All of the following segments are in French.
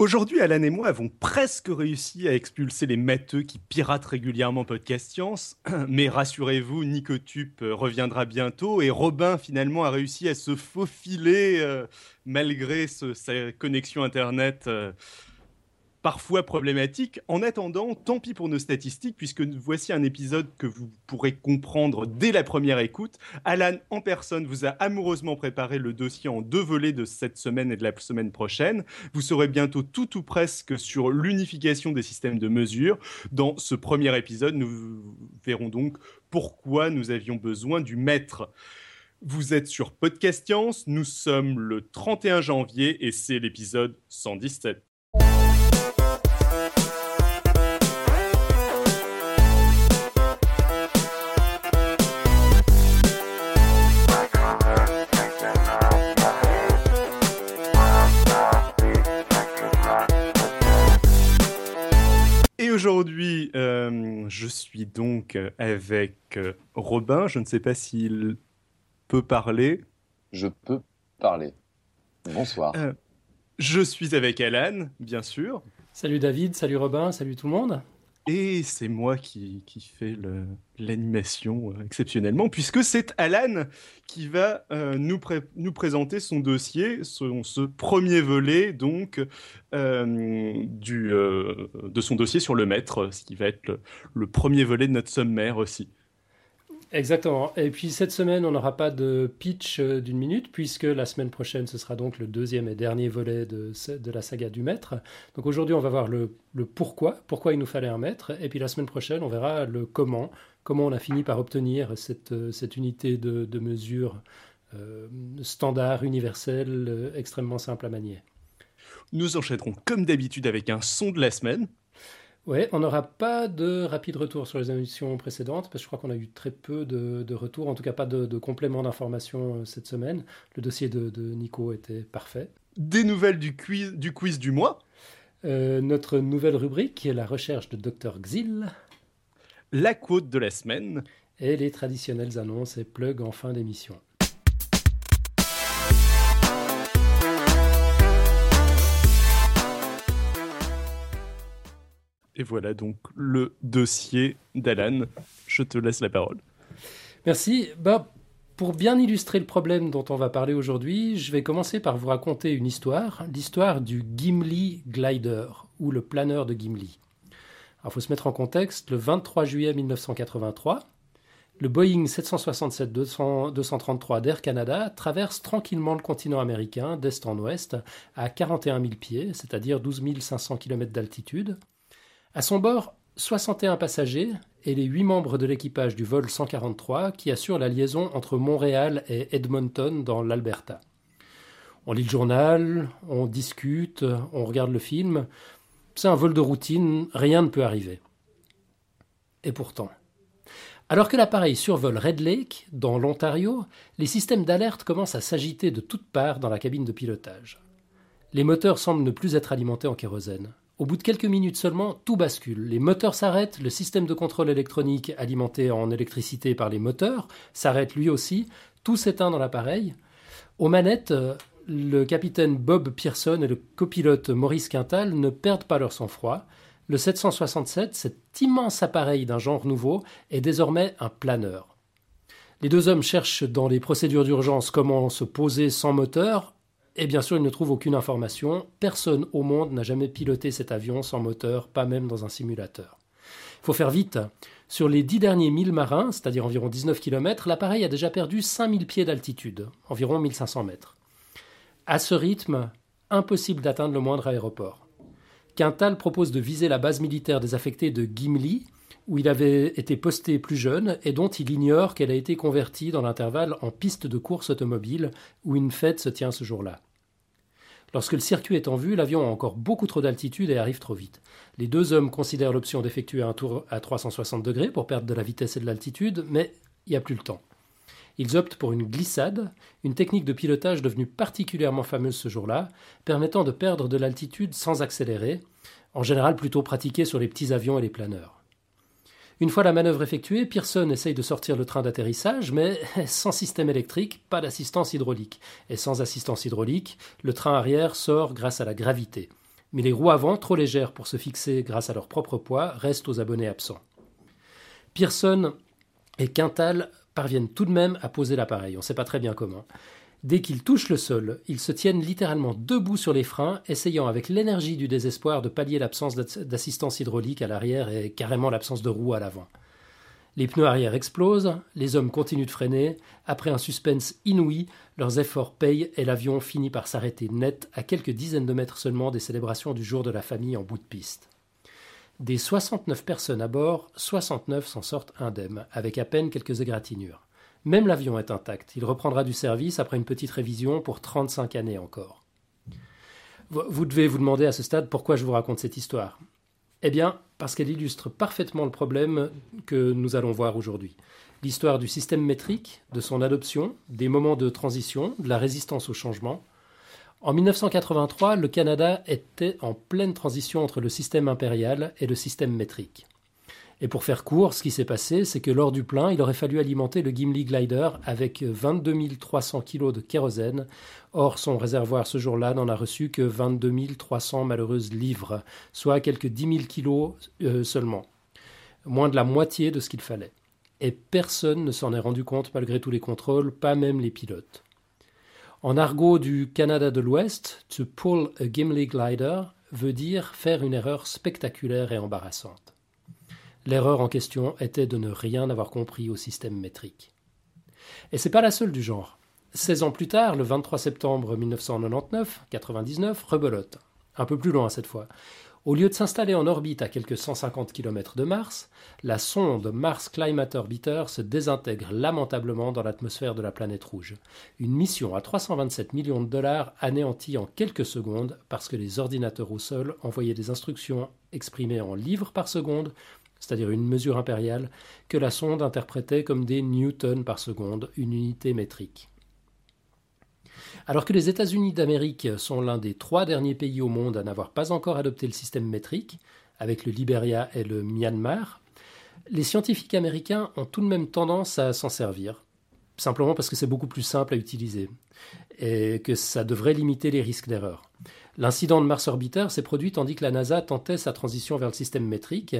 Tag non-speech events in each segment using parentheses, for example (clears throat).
Aujourd'hui, Alan et moi avons presque réussi à expulser les matheux qui piratent régulièrement Podcast Science. (clears throat) Mais rassurez-vous, Nicotube reviendra bientôt et Robin finalement a réussi à se faufiler euh, malgré sa connexion Internet. Euh, parfois problématique. En attendant, tant pis pour nos statistiques, puisque voici un épisode que vous pourrez comprendre dès la première écoute. Alan, en personne, vous a amoureusement préparé le dossier en deux volets de cette semaine et de la semaine prochaine. Vous saurez bientôt tout ou presque sur l'unification des systèmes de mesure. Dans ce premier épisode, nous verrons donc pourquoi nous avions besoin du maître. Vous êtes sur Podcast Science, nous sommes le 31 janvier et c'est l'épisode 117. Je suis donc avec euh, Robin. Je ne sais pas s'il peut parler. Je peux parler. Bonsoir. Euh, je suis avec Alan, bien sûr. Salut David, salut Robin, salut tout le monde. Et c'est moi qui, fais l'animation euh, exceptionnellement, puisque c'est Alan qui va euh, nous, présenter son dossier, ce premier volet donc euh, de son dossier sur le maître, ce qui va être le premier volet de notre sommaire aussi. Exactement. Et puis cette semaine, on n'aura pas de pitch euh, d'une minute, puisque la semaine prochaine, ce sera donc le deuxième et dernier volet de, de la saga du maître. Donc aujourd'hui, on va voir le, pourquoi, pourquoi il nous fallait un maître. Et puis la semaine prochaine, on verra le comment, comment on a fini par obtenir cette, euh, cette unité de, de mesure euh, standard, universelle, extrêmement simple à manier. Nous enchaînerons comme d'habitude avec un son de la semaine. Oui, on n'aura pas de rapide retour sur les émissions précédentes, parce que je crois qu'on a eu très peu de, retours, en tout cas pas de, de complément d'informations euh, cette semaine. Le dossier de, Nico était parfait. Des nouvelles du quiz du, quiz du mois? Euh, Notre nouvelle rubrique, qui est la recherche de Dr Xil. La quote de la semaine. Et les traditionnelles annonces et plugs en fin d'émission. Et voilà donc le dossier d'Alan. Je te laisse la parole. Merci. Bah, pour bien illustrer le problème dont on va parler aujourd'hui, je vais commencer par vous raconter une histoire, l'histoire du Gimli Glider, ou le planeur de Gimli. Il faut se mettre en contexte, le 23 juillet 1983, le Boeing 767-233 d'Air Canada traverse tranquillement le continent américain d'est en ouest à 41 000 pieds, c'est-à-dire 12 500 km d'altitude, à son bord, 61 passagers et les 8 membres de l'équipage du vol 143 qui assurent la liaison entre Montréal et Edmonton dans l'Alberta. On lit le journal, on discute, on regarde le film. C'est un vol de routine, rien ne peut arriver. Et pourtant, alors que l'appareil survole Red Lake, dans l'Ontario, les systèmes d'alerte commencent à s'agiter de toutes parts dans la cabine de pilotage. Les moteurs semblent ne plus être alimentés en kérosène. Au bout de quelques minutes seulement, tout bascule. Les moteurs s'arrêtent, le système de contrôle électronique alimenté en électricité par les moteurs s'arrête lui aussi, tout s'éteint dans l'appareil. Aux manettes, le capitaine Bob Pearson et le copilote Maurice Quintal ne perdent pas leur sang-froid. Le 767, cet immense appareil d'un genre nouveau, est désormais un planeur. Les deux hommes cherchent dans les procédures d'urgence comment se poser sans moteur, et bien sûr, il ne trouve aucune information. Personne au monde n'a jamais piloté cet avion sans moteur, pas même dans un simulateur. Il faut faire vite. Sur les dix derniers milles marins, c'est-à-dire environ 19 km, l'appareil a déjà perdu 5000 pieds d'altitude, environ 1500 mètres. À ce rythme, impossible d'atteindre le moindre aéroport. Quintal propose de viser la base militaire désaffectée de Gimli, où il avait été posté plus jeune et dont il ignore qu'elle a été convertie dans l'intervalle en piste de course automobile où une fête se tient ce jour-là. Lorsque le circuit est en vue, l'avion a encore beaucoup trop d'altitude et arrive trop vite. Les deux hommes considèrent l'option d'effectuer un tour à 360 degrés pour perdre de la vitesse et de l'altitude, mais il n'y a plus le temps. Ils optent pour une glissade, une technique de pilotage devenue particulièrement fameuse ce jour-là, permettant de perdre de l'altitude sans accélérer, en général plutôt pratiquée sur les petits avions et les planeurs. Une fois la manœuvre effectuée, Pearson essaye de sortir le train d'atterrissage, mais (laughs) sans système électrique, pas d'assistance hydraulique. Et sans assistance hydraulique, le train arrière sort grâce à la gravité. Mais les roues avant, trop légères pour se fixer grâce à leur propre poids, restent aux abonnés absents. Pearson et Quintal parviennent tout de même à poser l'appareil, on ne sait pas très bien comment. Dès qu'ils touchent le sol, ils se tiennent littéralement debout sur les freins, essayant avec l'énergie du désespoir de pallier l'absence d'assistance hydraulique à l'arrière et carrément l'absence de roues à l'avant. Les pneus arrière explosent, les hommes continuent de freiner, après un suspense inouï, leurs efforts payent et l'avion finit par s'arrêter net à quelques dizaines de mètres seulement des célébrations du jour de la famille en bout de piste. Des 69 personnes à bord, 69 s'en sortent indemnes, avec à peine quelques égratignures. Même l'avion est intact, il reprendra du service après une petite révision pour 35 années encore. Vous devez vous demander à ce stade pourquoi je vous raconte cette histoire. Eh bien, parce qu'elle illustre parfaitement le problème que nous allons voir aujourd'hui. L'histoire du système métrique, de son adoption, des moments de transition, de la résistance au changement. En 1983, le Canada était en pleine transition entre le système impérial et le système métrique. Et pour faire court, ce qui s'est passé, c'est que lors du plein, il aurait fallu alimenter le Gimli Glider avec 22 300 kg de kérosène. Or, son réservoir ce jour-là n'en a reçu que 22 300 malheureuses livres, soit quelques 10 000 kg seulement. Moins de la moitié de ce qu'il fallait. Et personne ne s'en est rendu compte malgré tous les contrôles, pas même les pilotes. En argot du Canada de l'Ouest, to pull a Gimli glider veut dire faire une erreur spectaculaire et embarrassante. L'erreur en question était de ne rien avoir compris au système métrique. Et c'est pas la seule du genre. 16 ans plus tard, le 23 septembre 1999, 99, rebelote. Un peu plus loin cette fois. Au lieu de s'installer en orbite à quelques 150 km de Mars, la sonde Mars Climate Orbiter se désintègre lamentablement dans l'atmosphère de la planète rouge. Une mission à 327 millions de dollars anéantie en quelques secondes parce que les ordinateurs au sol envoyaient des instructions exprimées en livres par seconde c'est-à-dire une mesure impériale, que la sonde interprétait comme des newtons par seconde, une unité métrique. Alors que les États-Unis d'Amérique sont l'un des trois derniers pays au monde à n'avoir pas encore adopté le système métrique, avec le Liberia et le Myanmar, les scientifiques américains ont tout de même tendance à s'en servir, simplement parce que c'est beaucoup plus simple à utiliser et que ça devrait limiter les risques d'erreur. L'incident de Mars Orbiter s'est produit tandis que la NASA tentait sa transition vers le système métrique.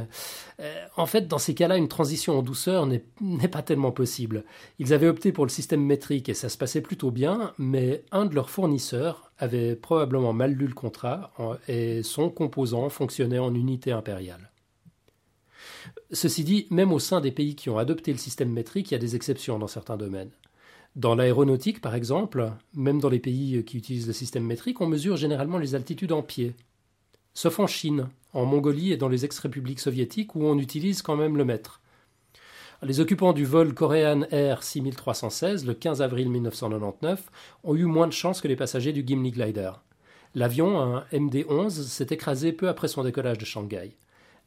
Euh, en fait, dans ces cas-là, une transition en douceur n'est pas tellement possible. Ils avaient opté pour le système métrique et ça se passait plutôt bien, mais un de leurs fournisseurs avait probablement mal lu le contrat et son composant fonctionnait en unité impériale. Ceci dit, même au sein des pays qui ont adopté le système métrique, il y a des exceptions dans certains domaines. Dans l'aéronautique, par exemple, même dans les pays qui utilisent le système métrique, on mesure généralement les altitudes en pied. Sauf en Chine, en Mongolie et dans les ex-républiques soviétiques où on utilise quand même le mètre. Les occupants du vol Korean Air 6316 le 15 avril 1999 ont eu moins de chance que les passagers du Gimli Glider. L'avion, un MD-11, s'est écrasé peu après son décollage de Shanghai.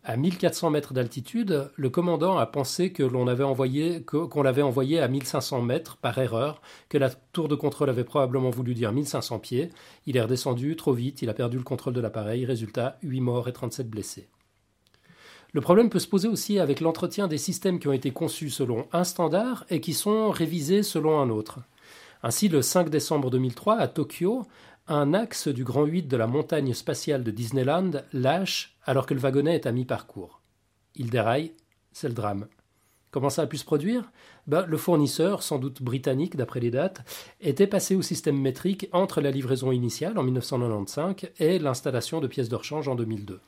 À 1400 mètres d'altitude, le commandant a pensé que l'on avait envoyé, qu'on l'avait envoyé à 1500 mètres par erreur, que la tour de contrôle avait probablement voulu dire 1500 pieds. Il est redescendu trop vite, il a perdu le contrôle de l'appareil. Résultat, 8 morts et 37 blessés. Le problème peut se poser aussi avec l'entretien des systèmes qui ont été conçus selon un standard et qui sont révisés selon un autre. Ainsi, le 5 décembre 2003, à Tokyo, un axe du Grand 8 de la montagne spatiale de Disneyland lâche alors que le wagonnet est à mi-parcours. Il déraille, c'est le drame. Comment ça a pu se produire? Ben, Le fournisseur, sans doute britannique d'après les dates, était passé au système métrique entre la livraison initiale en 1995 et l'installation de pièces de rechange en 2002.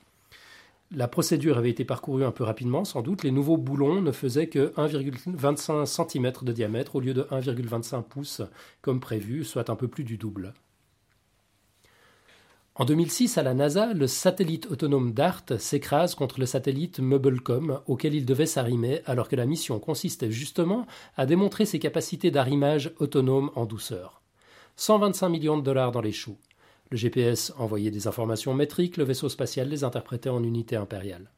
La procédure avait été parcourue un peu rapidement, sans doute. Les nouveaux boulons ne faisaient que 1,25 cm de diamètre au lieu de 1,25 pouces comme prévu, soit un peu plus du double. En 2006, à la NASA, le satellite autonome DART s'écrase contre le satellite Mubblecom auquel il devait s'arrimer alors que la mission consistait justement à démontrer ses capacités d'arrimage autonome en douceur. 125 millions de dollars dans les choux. Le GPS envoyait des informations métriques, le vaisseau spatial les interprétait en unités impériales.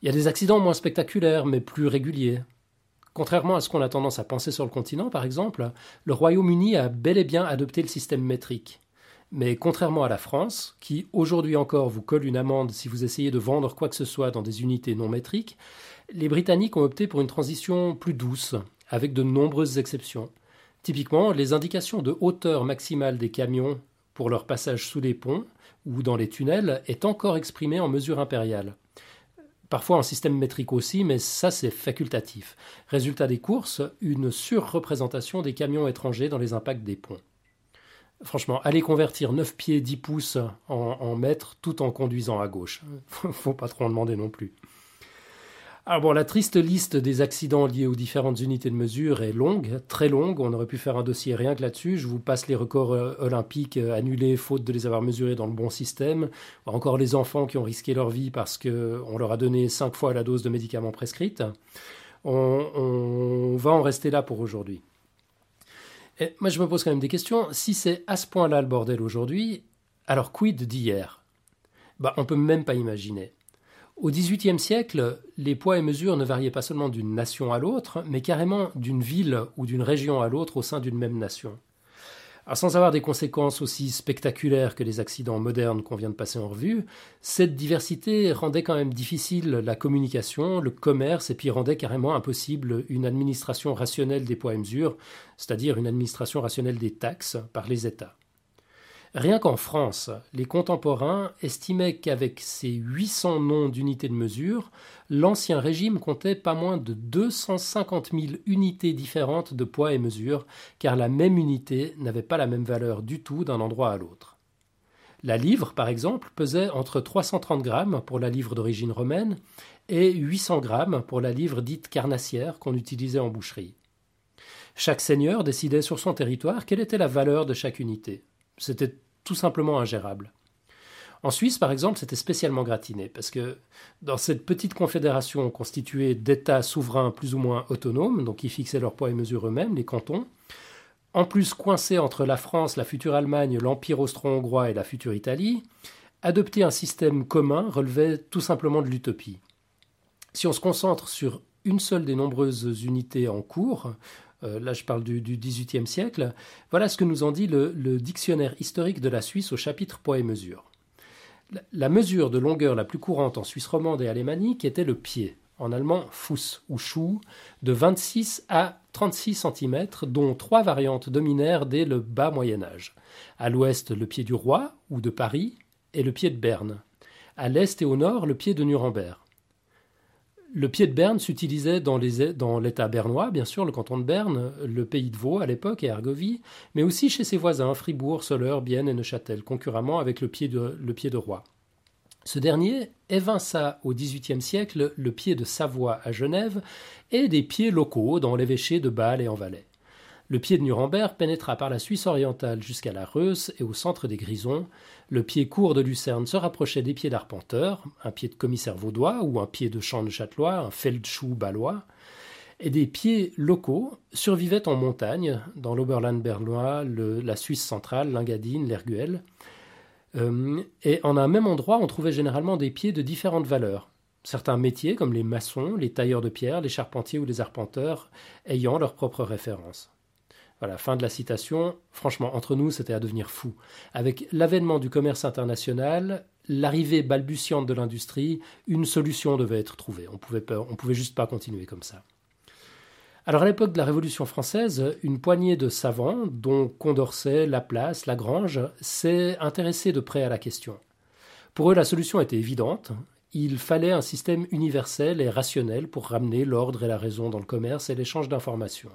Il y a des accidents moins spectaculaires mais plus réguliers. Contrairement à ce qu'on a tendance à penser sur le continent, par exemple, le Royaume-Uni a bel et bien adopté le système métrique. Mais contrairement à la France, qui aujourd'hui encore vous colle une amende si vous essayez de vendre quoi que ce soit dans des unités non métriques, les Britanniques ont opté pour une transition plus douce, avec de nombreuses exceptions. Typiquement, les indications de hauteur maximale des camions pour leur passage sous les ponts ou dans les tunnels est encore exprimée en mesure impériale. Parfois en système métrique aussi, mais ça c'est facultatif. Résultat des courses, une surreprésentation des camions étrangers dans les impacts des ponts. Franchement, aller convertir 9 pieds 10 pouces en, mètres tout en conduisant à gauche. Faut pas trop en demander non plus. Alors bon, la triste liste des accidents liés aux différentes unités de mesure est longue, très longue. On aurait pu faire un dossier rien que là-dessus. Je vous passe les records euh, olympiques euh, annulés faute de les avoir mesurés dans le bon système. Encore les enfants qui ont risqué leur vie parce qu'on leur a donné cinq fois la dose de médicaments prescrite. On, on va en rester là pour aujourd'hui. Moi, je me pose quand même des questions. Si c'est à ce point-là le bordel aujourd'hui, alors quid d'hier? Bah, On peut même pas imaginer. Au XVIIIe siècle, les poids et mesures ne variaient pas seulement d'une nation à l'autre, mais carrément d'une ville ou d'une région à l'autre au sein d'une même nation. Sans avoir des conséquences aussi spectaculaires que les accidents modernes qu'on vient de passer en revue, cette diversité rendait quand même difficile la communication, le commerce, et puis rendait carrément impossible une administration rationnelle des poids et mesures, c'est-à-dire une administration rationnelle des taxes par les États. Rien qu'en France, les contemporains estimaient qu'avec ses 800 noms d'unités de mesure, l'ancien régime comptait pas moins de 250 000 unités différentes de poids et mesure, car la même unité n'avait pas la même valeur du tout d'un endroit à l'autre. La livre, par exemple, pesait entre 330 grammes pour la livre d'origine romaine et 800 grammes pour la livre dite carnassière qu'on utilisait en boucherie. Chaque seigneur décidait sur son territoire quelle était la valeur de chaque unité. C'était tout simplement ingérable. En Suisse, par exemple, c'était spécialement gratiné, parce que dans cette petite confédération constituée d'États souverains plus ou moins autonomes, donc qui fixaient leurs poids et mesures eux-mêmes, les cantons, en plus coincés entre la France, la future Allemagne, l'Empire austro-hongrois et la future Italie, adopter un système commun relevait tout simplement de l'utopie. Si on se concentre sur une seule des nombreuses unités en cours, euh, là je parle du, XVIIIe siècle, voilà ce que nous en dit le, dictionnaire historique de la Suisse au chapitre poids et mesure. La, mesure de longueur la plus courante en Suisse romande et alémanique était le pied, en allemand Fuß ou Schuh, de 26 à 36 cm, dont trois variantes dominèrent dès le bas Moyen Âge. À l'ouest, le pied du roi ou de Paris et le pied de Berne. À l'est et au nord, le pied de Nuremberg. Le pied de Berne s'utilisait dans, l'État bernois, bien sûr, le canton de Berne, le pays de Vaud à l'époque et Argovie, mais aussi chez ses voisins, Fribourg, Soleure, Bienne et Neuchâtel, concurremment avec le pied de, le pied de roi. Ce dernier évinça au XVIIIe siècle le pied de Savoie à Genève et des pieds locaux dans l'évêché de Bâle et en Valais. Le pied de Nuremberg pénétra par la Suisse orientale jusqu'à la Reuss et au centre des Grisons. Le pied court de Lucerne se rapprochait des pieds d'arpenteur, un pied de commissaire vaudois ou un pied de champ de châtelois, un feldschuh balois. Et des pieds locaux survivaient en montagne, dans l'Oberland bernois, la Suisse centrale, l'Ingadine, l'Erguel. Euh, et en un même endroit, on trouvait généralement des pieds de différentes valeurs. Certains métiers, comme les maçons, les tailleurs de pierre, les charpentiers ou les arpenteurs, ayant leur propre référence. Voilà, fin de la citation. Franchement, entre nous, c'était à devenir fou. Avec l'avènement du commerce international, l'arrivée balbutiante de l'industrie, une solution devait être trouvée. On pouvait, on pouvait juste pas continuer comme ça. Alors à l'époque de la Révolution française, une poignée de savants, dont Condorcet, Laplace, Lagrange, s'est intéressée de près à la question. Pour eux, la solution était évidente. Il fallait un système universel et rationnel pour ramener l'ordre et la raison dans le commerce et l'échange d'informations.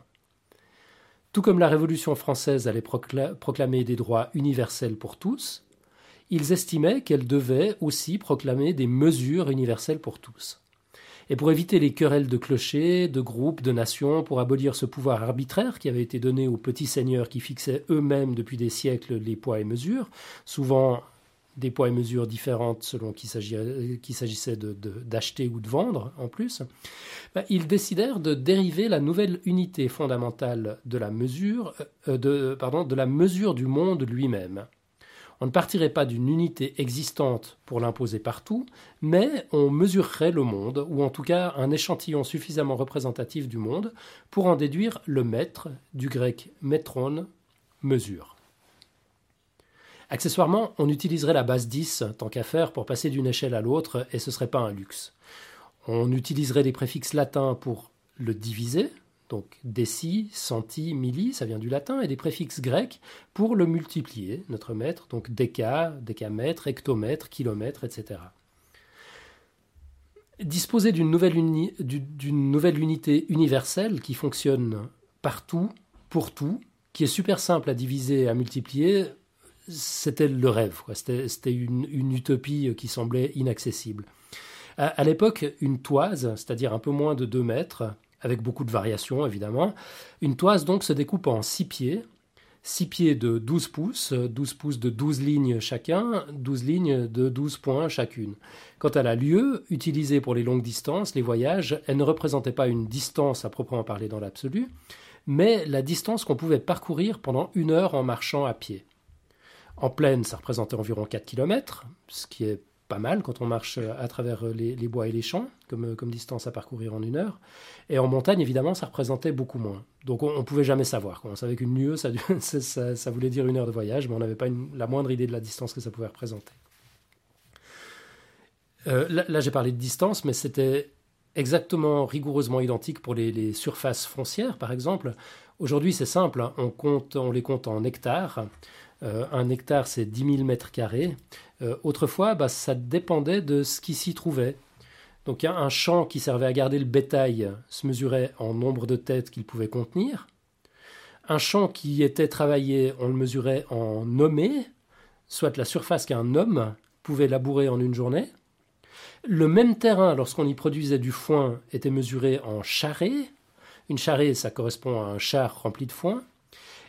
Tout comme la Révolution française allait proclamer des droits universels pour tous, ils estimaient qu'elle devait aussi proclamer des mesures universelles pour tous. Et pour éviter les querelles de clochers, de groupes, de nations, pour abolir ce pouvoir arbitraire qui avait été donné aux petits seigneurs qui fixaient eux-mêmes depuis des siècles les poids et mesures, souvent des poids et mesures différentes selon qu'il s'agissait d'acheter ou de vendre en plus, bah, ils décidèrent de dériver la nouvelle unité fondamentale de la mesure, euh, de, la mesure du monde lui-même. On ne partirait pas d'une unité existante pour l'imposer partout, mais on mesurerait le monde, ou en tout cas un échantillon suffisamment représentatif du monde, pour en déduire le mètre, du grec metron, mesure. Accessoirement, on utiliserait la base 10 tant qu'à faire pour passer d'une échelle à l'autre et ce serait pas un luxe. On utiliserait des préfixes latins pour le diviser, donc déci, centi, milli, ça vient du latin, et des préfixes grecs pour le multiplier, notre mètre, donc déca, décamètre, hectomètre, kilomètre, etc. Disposer d'une nouvelle unité universelle qui fonctionne partout, pour tout, qui est super simple à diviser et à multiplier, c'était le rêve. C'était une, utopie qui semblait inaccessible. À, l'époque, une toise, c'est-à-dire un peu moins de 2 mètres, avec beaucoup de variations évidemment, une toise donc se découpe en 6 pieds, 6 pieds de 12 pouces, 12 pouces de 12 lignes chacun, 12 lignes de 12 points chacune. Quant à la lieue, utilisée pour les longues distances, les voyages, elle ne représentait pas une distance à proprement parler dans l'absolu, mais la distance qu'on pouvait parcourir pendant une heure en marchant à pied. En plaine, ça représentait environ 4 km, ce qui est pas mal quand on marche à travers les, bois et les champs, comme, comme, distance à parcourir en une heure. Et en montagne, évidemment, ça représentait beaucoup moins. Donc on ne pouvait jamais savoir. On savait qu'une lieue, (laughs) ça, voulait dire une heure de voyage, mais on n'avait pas la moindre idée de la distance que ça pouvait représenter. Euh, là, j'ai parlé de distance, mais c'était exactement rigoureusement identique pour les, surfaces foncières, par exemple. Aujourd'hui, c'est simple, hein. on les compte en hectares. Euh, un hectare, c'est 10 000 mètres carrés. Euh, autrefois, bah, ça dépendait de ce qui s'y trouvait. Donc un champ qui servait à garder le bétail se mesurait en nombre de têtes qu'il pouvait contenir. Un champ qui était travaillé, on le mesurait en nommé, soit la surface qu'un homme pouvait labourer en une journée. Le même terrain, lorsqu'on y produisait du foin, était mesuré en charré. Une charrée, ça correspond à un char rempli de foin.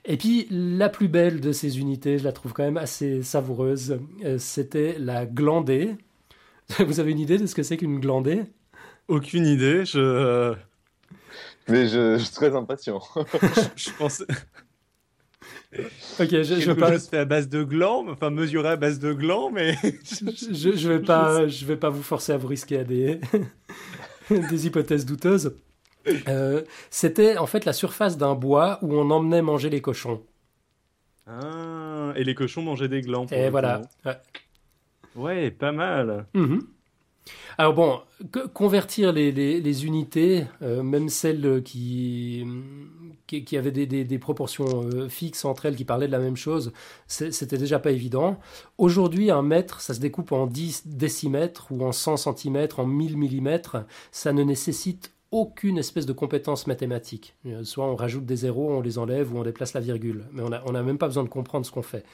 Et puis, la plus belle de ces unités, je la trouve quand même assez savoureuse, euh, c'était la glandée. (laughs) Vous avez une idée de ce que c'est qu'une glandée? Aucune idée, je... Euh, Mais je, suis très impatient. (laughs) je, pense... (laughs) Ok, je, je veux pas. à base de glands, enfin mesurer à base de glands, mais je, je vais pas, je vais pas vous forcer à vous risquer à des, des hypothèses douteuses. Euh, c'était en fait la surface d'un bois où on emmenait manger les cochons. Ah, et les cochons mangeaient des glands. Et voilà. Ouais. pas mal. Mhm. Alors bon, convertir les, unités, euh, même celles qui, qui, avaient des, proportions euh, fixes entre elles, qui parlaient de la même chose, c'était déjà pas évident. Aujourd'hui, un mètre, ça se découpe en 10 décimètres ou en 100 centimètres, en 1000 millimètres. Ça ne nécessite aucune espèce de compétence mathématique. Soit on rajoute des zéros, on les enlève ou on déplace la virgule. Mais on n'a même pas besoin de comprendre ce qu'on fait.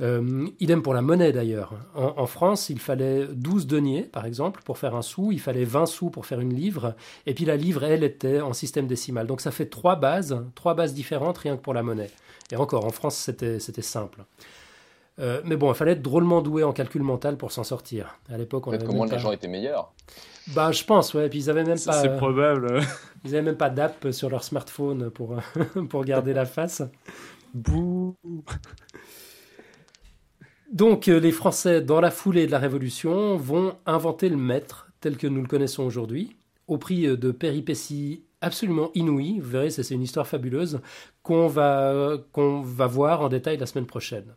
Euh, idem pour la monnaie d'ailleurs. En, France, il fallait 12 deniers, par exemple, pour faire un sou. Il fallait 20 sous pour faire une livre. Et puis la livre, elle, était en système décimal. Donc ça fait trois bases, trois bases différentes rien que pour la monnaie. Et encore, en France, c'était simple. Euh, mais bon, il fallait être drôlement doué en calcul mental pour s'en sortir. À l'époque, on Peut-être que les gens étaient meilleurs. Bah, je pense, ouais. Puis ils avaient même pas. C'est probable. Ils avaient même pas d'app sur leur smartphone pour, (laughs) pour garder la face. Bouh. Donc, euh, les Français, dans la foulée de la Révolution, vont inventer le maître tel que nous le connaissons aujourd'hui, au prix euh, de péripéties absolument inouïes. Vous verrez, c'est une histoire fabuleuse qu'on va, va voir en détail la semaine prochaine.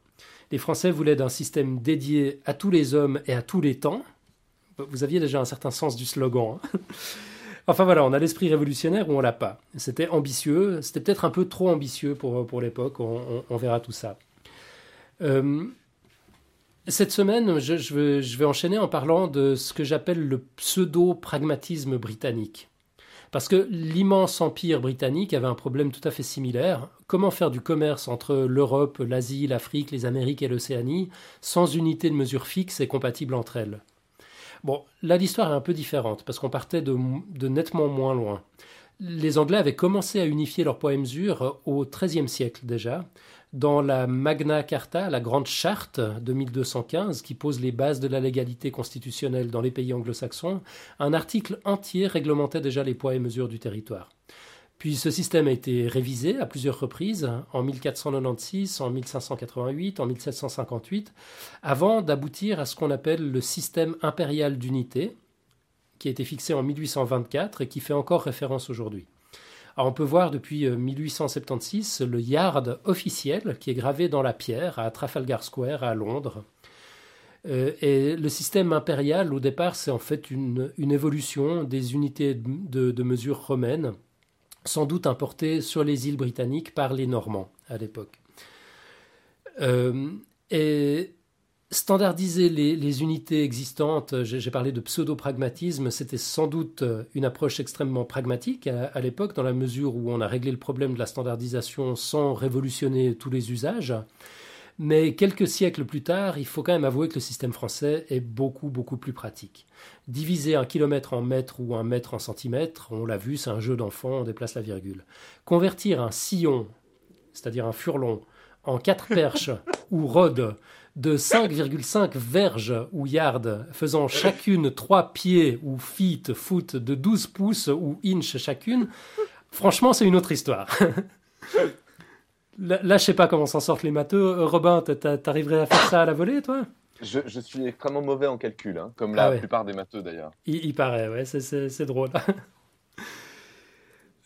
Les Français voulaient d'un système dédié à tous les hommes et à tous les temps, vous aviez déjà un certain sens du slogan. Hein. (laughs) enfin voilà, on a l'esprit révolutionnaire ou on l'a pas. C'était ambitieux, c'était peut-être un peu trop ambitieux pour, pour l'époque, on, verra tout ça. Euh, cette semaine, je, vais, enchaîner en parlant de ce que j'appelle le pseudo-pragmatisme britannique. Parce que l'immense empire britannique avait un problème tout à fait similaire. Comment faire du commerce entre l'Europe, l'Asie, l'Afrique, les Amériques et l'Océanie sans unité de mesure fixe et compatible entre elles? Bon, là l'histoire est un peu différente parce qu'on partait de, nettement moins loin. Les Anglais avaient commencé à unifier leur poids et mesure au XIIIe siècle déjà, dans la Magna Carta, la grande charte de 1215 qui pose les bases de la légalité constitutionnelle dans les pays anglo-saxons, un article entier réglementait déjà les poids et mesures du territoire. Puis ce système a été révisé à plusieurs reprises, en 1496, en 1588, en 1758, avant d'aboutir à ce qu'on appelle le système impérial d'unité, qui a été fixé en 1824 et qui fait encore référence aujourd'hui. On peut voir depuis 1876 euh, le yard officiel qui est gravé dans la pierre à Trafalgar Square à Londres. Euh, et le système impérial, au départ, c'est en fait une, évolution des unités de mesure romaines sans doute importés sur les îles britanniques par les Normands à l'époque. Euh, standardiser les, unités existantes, j'ai parlé de pseudo-pragmatisme, c'était sans doute une approche extrêmement pragmatique à, l'époque, dans la mesure où on a réglé le problème de la standardisation sans révolutionner tous les usages. Mais quelques siècles plus tard, il faut quand même avouer que le système français est beaucoup, beaucoup plus pratique. Diviser un kilomètre en mètres ou un mètre en centimètres, on l'a vu, c'est un jeu d'enfant, on déplace la virgule. Convertir un sillon, c'est-à-dire un furlon, en quatre perches (laughs) ou rods de 5,5 verges ou yards, faisant chacune 3 pieds ou feet, foot de 12 pouces ou inches chacune, franchement, c'est une autre histoire. Là, là, je sais pas comment s'en sortent les matheux. Euh, Robin, t'arriverais à faire ça à la volée, toi? Je, suis extrêmement mauvais en calcul, hein, comme la ah plupart des matheux d'ailleurs. Il, paraît, ouais, c'est drôle.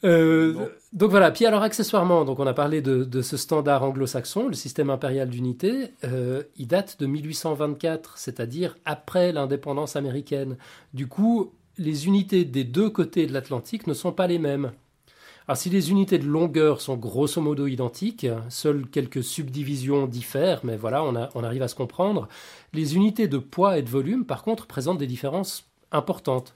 Euh, donc voilà, puis alors accessoirement, donc on a parlé de, ce standard anglo-saxon, le système impérial d'unité, euh, il date de 1824, c'est-à-dire après l'indépendance américaine. Du coup, les unités des deux côtés de l'Atlantique ne sont pas les mêmes. Alors si les unités de longueur sont grosso modo identiques, seules quelques subdivisions diffèrent, mais voilà, on, on arrive à se comprendre. Les unités de poids et de volume, par contre, présentent des différences importantes.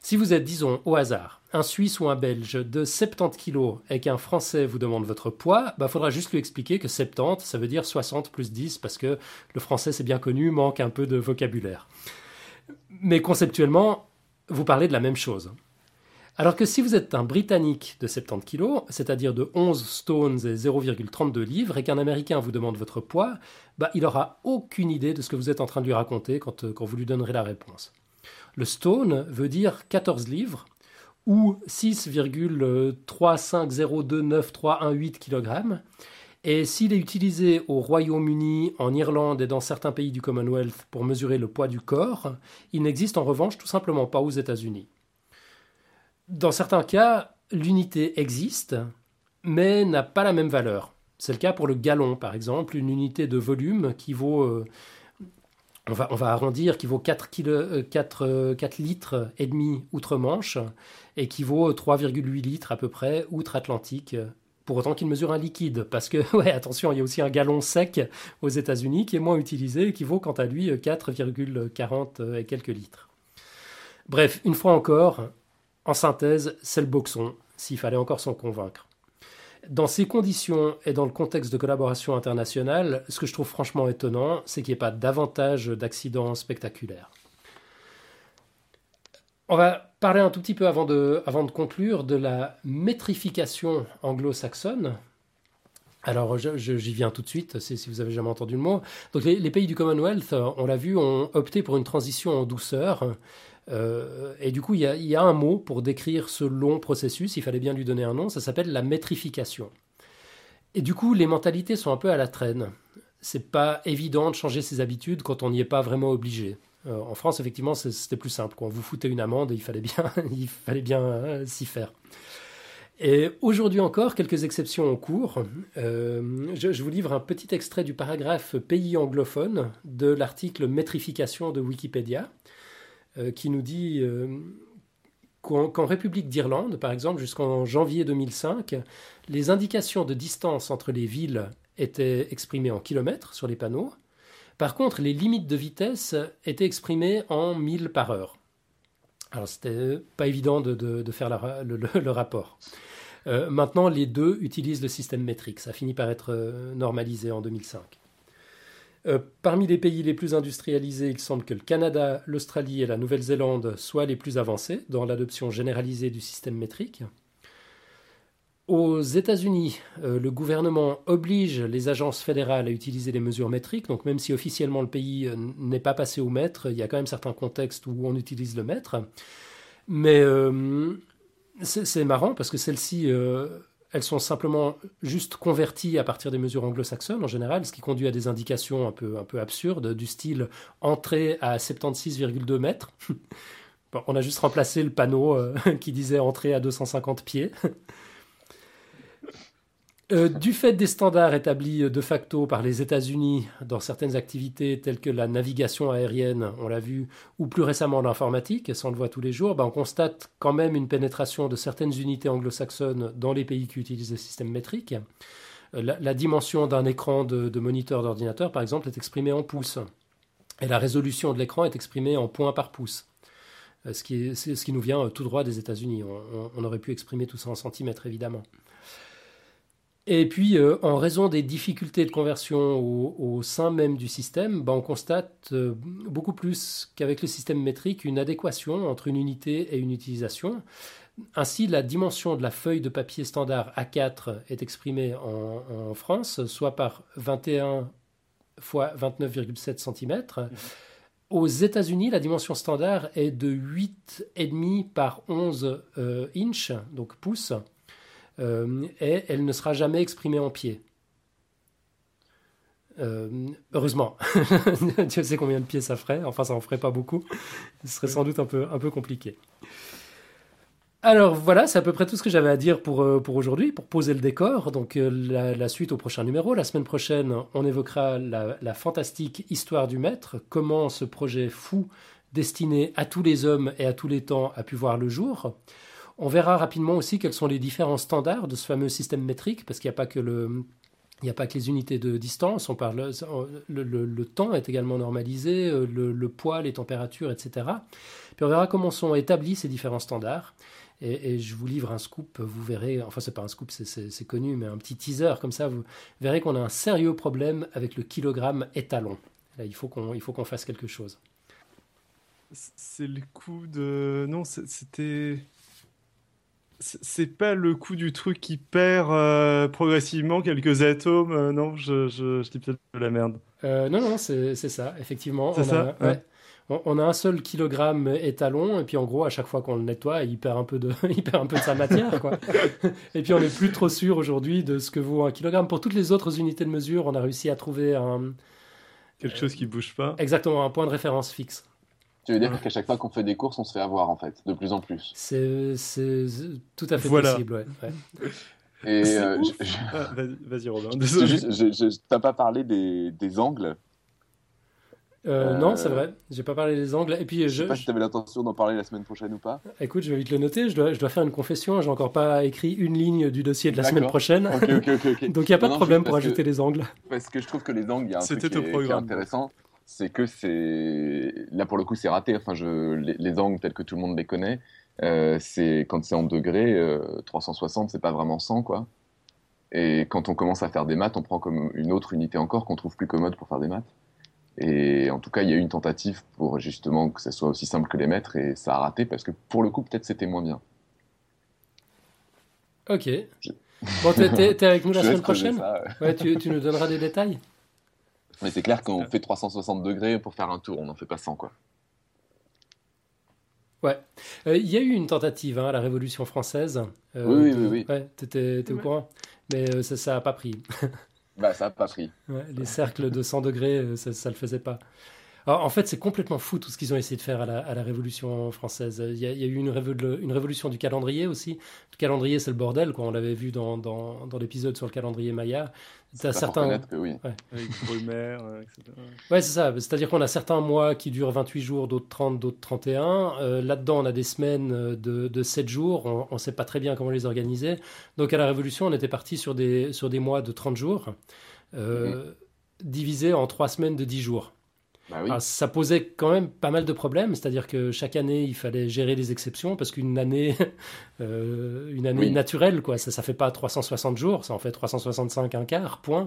Si vous êtes, disons, au hasard, un Suisse ou un Belge de 70 kg et qu'un Français vous demande votre poids, il bah, faudra juste lui expliquer que 70, ça veut dire 60 plus 10, parce que le français, c'est bien connu, manque un peu de vocabulaire. Mais conceptuellement, vous parlez de la même chose. Alors que si vous êtes un Britannique de 70 kg, c'est-à-dire de 11 stones et 0,32 livres, et qu'un Américain vous demande votre poids, bah, il n'aura aucune idée de ce que vous êtes en train de lui raconter quand, euh, quand vous lui donnerez la réponse. Le stone veut dire 14 livres ou 6,3502931,8 kg. Et s'il est utilisé au Royaume-Uni, en Irlande et dans certains pays du Commonwealth pour mesurer le poids du corps, il n'existe en revanche tout simplement pas aux États-Unis. Dans certains cas, l'unité existe, mais n'a pas la même valeur. C'est le cas pour le gallon, par exemple, une unité de volume qui vaut, euh, on, va, on, va, arrondir, qui vaut 4, 4, euh, euh, litres et demi outre-Manche et qui vaut 3,8 litres à peu près outre-Atlantique. Pour autant qu'il mesure un liquide, parce que, (laughs) ouais, attention, il y a aussi un gallon sec aux États-Unis qui est moins utilisé et qui vaut quant à lui 4,40 et quelques litres. Bref, une fois encore, en synthèse, c'est le boxon, s'il fallait encore s'en convaincre. Dans ces conditions et dans le contexte de collaboration internationale, ce que je trouve franchement étonnant, c'est qu'il n'y ait pas davantage d'accidents spectaculaires. On va parler un tout petit peu avant de, conclure de la métrification anglo-saxonne. Alors, j'y viens tout de suite, si vous avez jamais entendu le mot. Donc, les pays du Commonwealth, on l'a vu, ont opté pour une transition en douceur euh, et du coup, il y, a, un mot pour décrire ce long processus, il fallait bien lui donner un nom, ça s'appelle la métrification. Et du coup, les mentalités sont un peu à la traîne. C'est pas évident de changer ses habitudes quand on n'y est pas vraiment obligé. Euh, en France, effectivement, c'était plus simple. Quand vous foutez une amende, il fallait bien, (laughs) il fallait bien euh, s'y faire. Et aujourd'hui encore, quelques exceptions en cours. je, vous livre un petit extrait du paragraphe pays anglophone de l'article Métrification de Wikipédia. Euh, qui nous dit euh, qu'en République d'Irlande, par exemple, jusqu'en janvier 2005, les indications de distance entre les villes étaient exprimées en kilomètres sur les panneaux. Par contre, les limites de vitesse étaient exprimées en milles par heure. Alors, c'était pas évident de, faire le, rapport. Euh, maintenant, les deux utilisent le système métrique. Ça finit par être normalisé en 2005. Euh, parmi les pays les plus industrialisés, il semble que le Canada, l'Australie et la Nouvelle-Zélande soient les plus avancés dans l'adoption généralisée du système métrique. Aux États-Unis, euh, le gouvernement oblige les agences fédérales à utiliser les mesures métriques. Donc même si officiellement le pays euh, n'est pas passé au mètre, il y a quand même certains contextes où on utilise le mètre. Mais c'est marrant parce que celle-ci elles sont simplement juste converties à partir des mesures anglo-saxonnes en général, ce qui conduit à des indications un peu, absurdes, du style entrée à 76,2 mètres. (laughs) on a juste remplacé le panneau euh, (laughs) qui disait entrée à 250 pieds. Euh, du fait des standards établis de facto par les États-Unis dans certaines activités telles que la navigation aérienne, on l'a vu, ou plus récemment l'informatique, ça on le voit tous les jours, ben, on constate quand même une pénétration de certaines unités anglo-saxonnes dans les pays qui utilisent le système métrique. Euh, la, dimension d'un écran de, moniteur d'ordinateur, par exemple, est exprimée en pouces. Et la résolution de l'écran est exprimée en points par pouce. Euh, ce qui nous vient tout droit des États-Unis. On, aurait pu exprimer tout ça en centimètres, évidemment. Et puis, euh, en raison des difficultés de conversion au, sein même du système, ben, on constate euh, beaucoup plus qu'avec le système métrique une adéquation entre une unité et une utilisation. Ainsi, la dimension de la feuille de papier standard A4 est exprimée en, France, soit par 21 fois 29,7 cm. Mmh. Aux États-Unis, la dimension standard est de 8,5 par 11 euh, inches, donc pouces. Euh, et elle ne sera jamais exprimée en pied. Euh, heureusement, (laughs) Dieu sait combien de pieds ça ferait. Enfin, ça en ferait pas beaucoup. Ce serait sans doute un peu, un peu compliqué. Alors voilà, c'est à peu près tout ce que j'avais à dire pour, euh, pour aujourd'hui, pour poser le décor. Donc la, suite au prochain numéro. La semaine prochaine, on évoquera la, la, fantastique histoire du maître, comment ce projet fou destiné à tous les hommes et à tous les temps a pu voir le jour. On verra rapidement aussi quels sont les différents standards de ce fameux système métrique, parce qu'il n'y a pas que les unités de distance, on parle, le, temps est également normalisé, le, poids, les températures, etc. Puis on verra comment sont établis ces différents standards. Et, je vous livre un scoop, vous verrez, enfin c'est pas un scoop, c'est connu, mais un petit teaser comme ça, vous verrez qu'on a un sérieux problème avec le kilogramme étalon. Il faut qu'on fasse quelque chose. C'est le coup de... Non, c'était c'est pas le coup du truc qui perd euh, progressivement quelques atomes. Euh, non, je, je, dis peut-être de la merde. Euh, non, non, c'est ça, effectivement. C'est ça a, on, a un seul kilogramme étalon, et puis en gros, à chaque fois qu'on le nettoie, il perd un peu de, (laughs) il perd un peu de sa matière. Quoi. (laughs) et puis on n'est plus trop sûr aujourd'hui de ce que vaut un kilogramme. Pour toutes les autres unités de mesure, on a réussi à trouver un. Quelque chose qui bouge pas. Exactement, un point de référence fixe. Tu veux dire qu'à chaque fois qu'on fait des courses, on se fait avoir en fait, de plus en plus. C'est tout à fait possible, ouais. Et euh, ah, Vas-y, Robin. Tu n'as pas parlé des, des angles? Euh, non, c'est vrai. J'ai pas parlé des angles. Et puis, je, je sais pas si tu avais l'intention d'en parler la semaine prochaine ou pas. Écoute, je vais vite le noter. Je dois, je dois faire une confession. J'ai encore pas écrit une ligne du dossier de la semaine prochaine. (laughs) Donc, il n'y a pas de problème pour ajouter les angles. Parce que je trouve que les angles, il y a un truc qui est, intéressant c'est que c'est là pour le coup c'est raté. Enfin, je, les, angles tels que tout le monde les connaît, euh, c'est quand c'est en degrés, 360 euh, c'est pas vraiment 100 quoi. Et quand on commence à faire des maths, on prend comme une autre unité encore qu'on trouve plus commode pour faire des maths. Et en tout cas, il y a eu une tentative pour justement que ça soit aussi simple que les mètres et ça a raté parce que pour le coup, peut-être c'était moins bien. Ok. Bon, t'es avec nous la (laughs) semaine prochaine? ouais. tu, tu nous donneras des détails? Mais c'est clair qu'on fait 360 degrés pour faire un tour, on n'en fait pas 100 quoi. Ouais. Euh, il y a eu une tentative hein, à la Révolution française. Euh, oui, oui, oui, Ouais, t'étais au courant. Mais euh, ça n'a pas pris. bah, ça n'a pas pris. les cercles de 100 degrés, ça ne le faisait pas en fait, c'est complètement fou tout ce qu'ils ont essayé de faire à la, Révolution française. Il y, a, eu une, révolution du calendrier aussi. Le calendrier, c'est le bordel, quoi. On l'avait vu dans, l'épisode sur le calendrier Maya. T'as certains. Que oui. Ouais. Avec Brumaire, euh, etc. Ouais, c'est ça. C'est-à-dire qu'on a certains mois qui durent 28 jours, d'autres 30, d'autres 31. Euh, là-dedans, on a des semaines euh, de, 7 jours. On ne sait pas très bien comment les organiser. Donc, à la Révolution, on était parti sur des, sur des mois de 30 jours, mm-hmm. divisés en 3 semaines de 10 jours. Bah ça posait quand même pas mal de problèmes, c'est-à-dire que chaque année il fallait gérer les exceptions parce qu'une année, (laughs) euh, une année naturelle quoi, ça, ça fait pas 360 jours, ça en fait 365 un quart, point,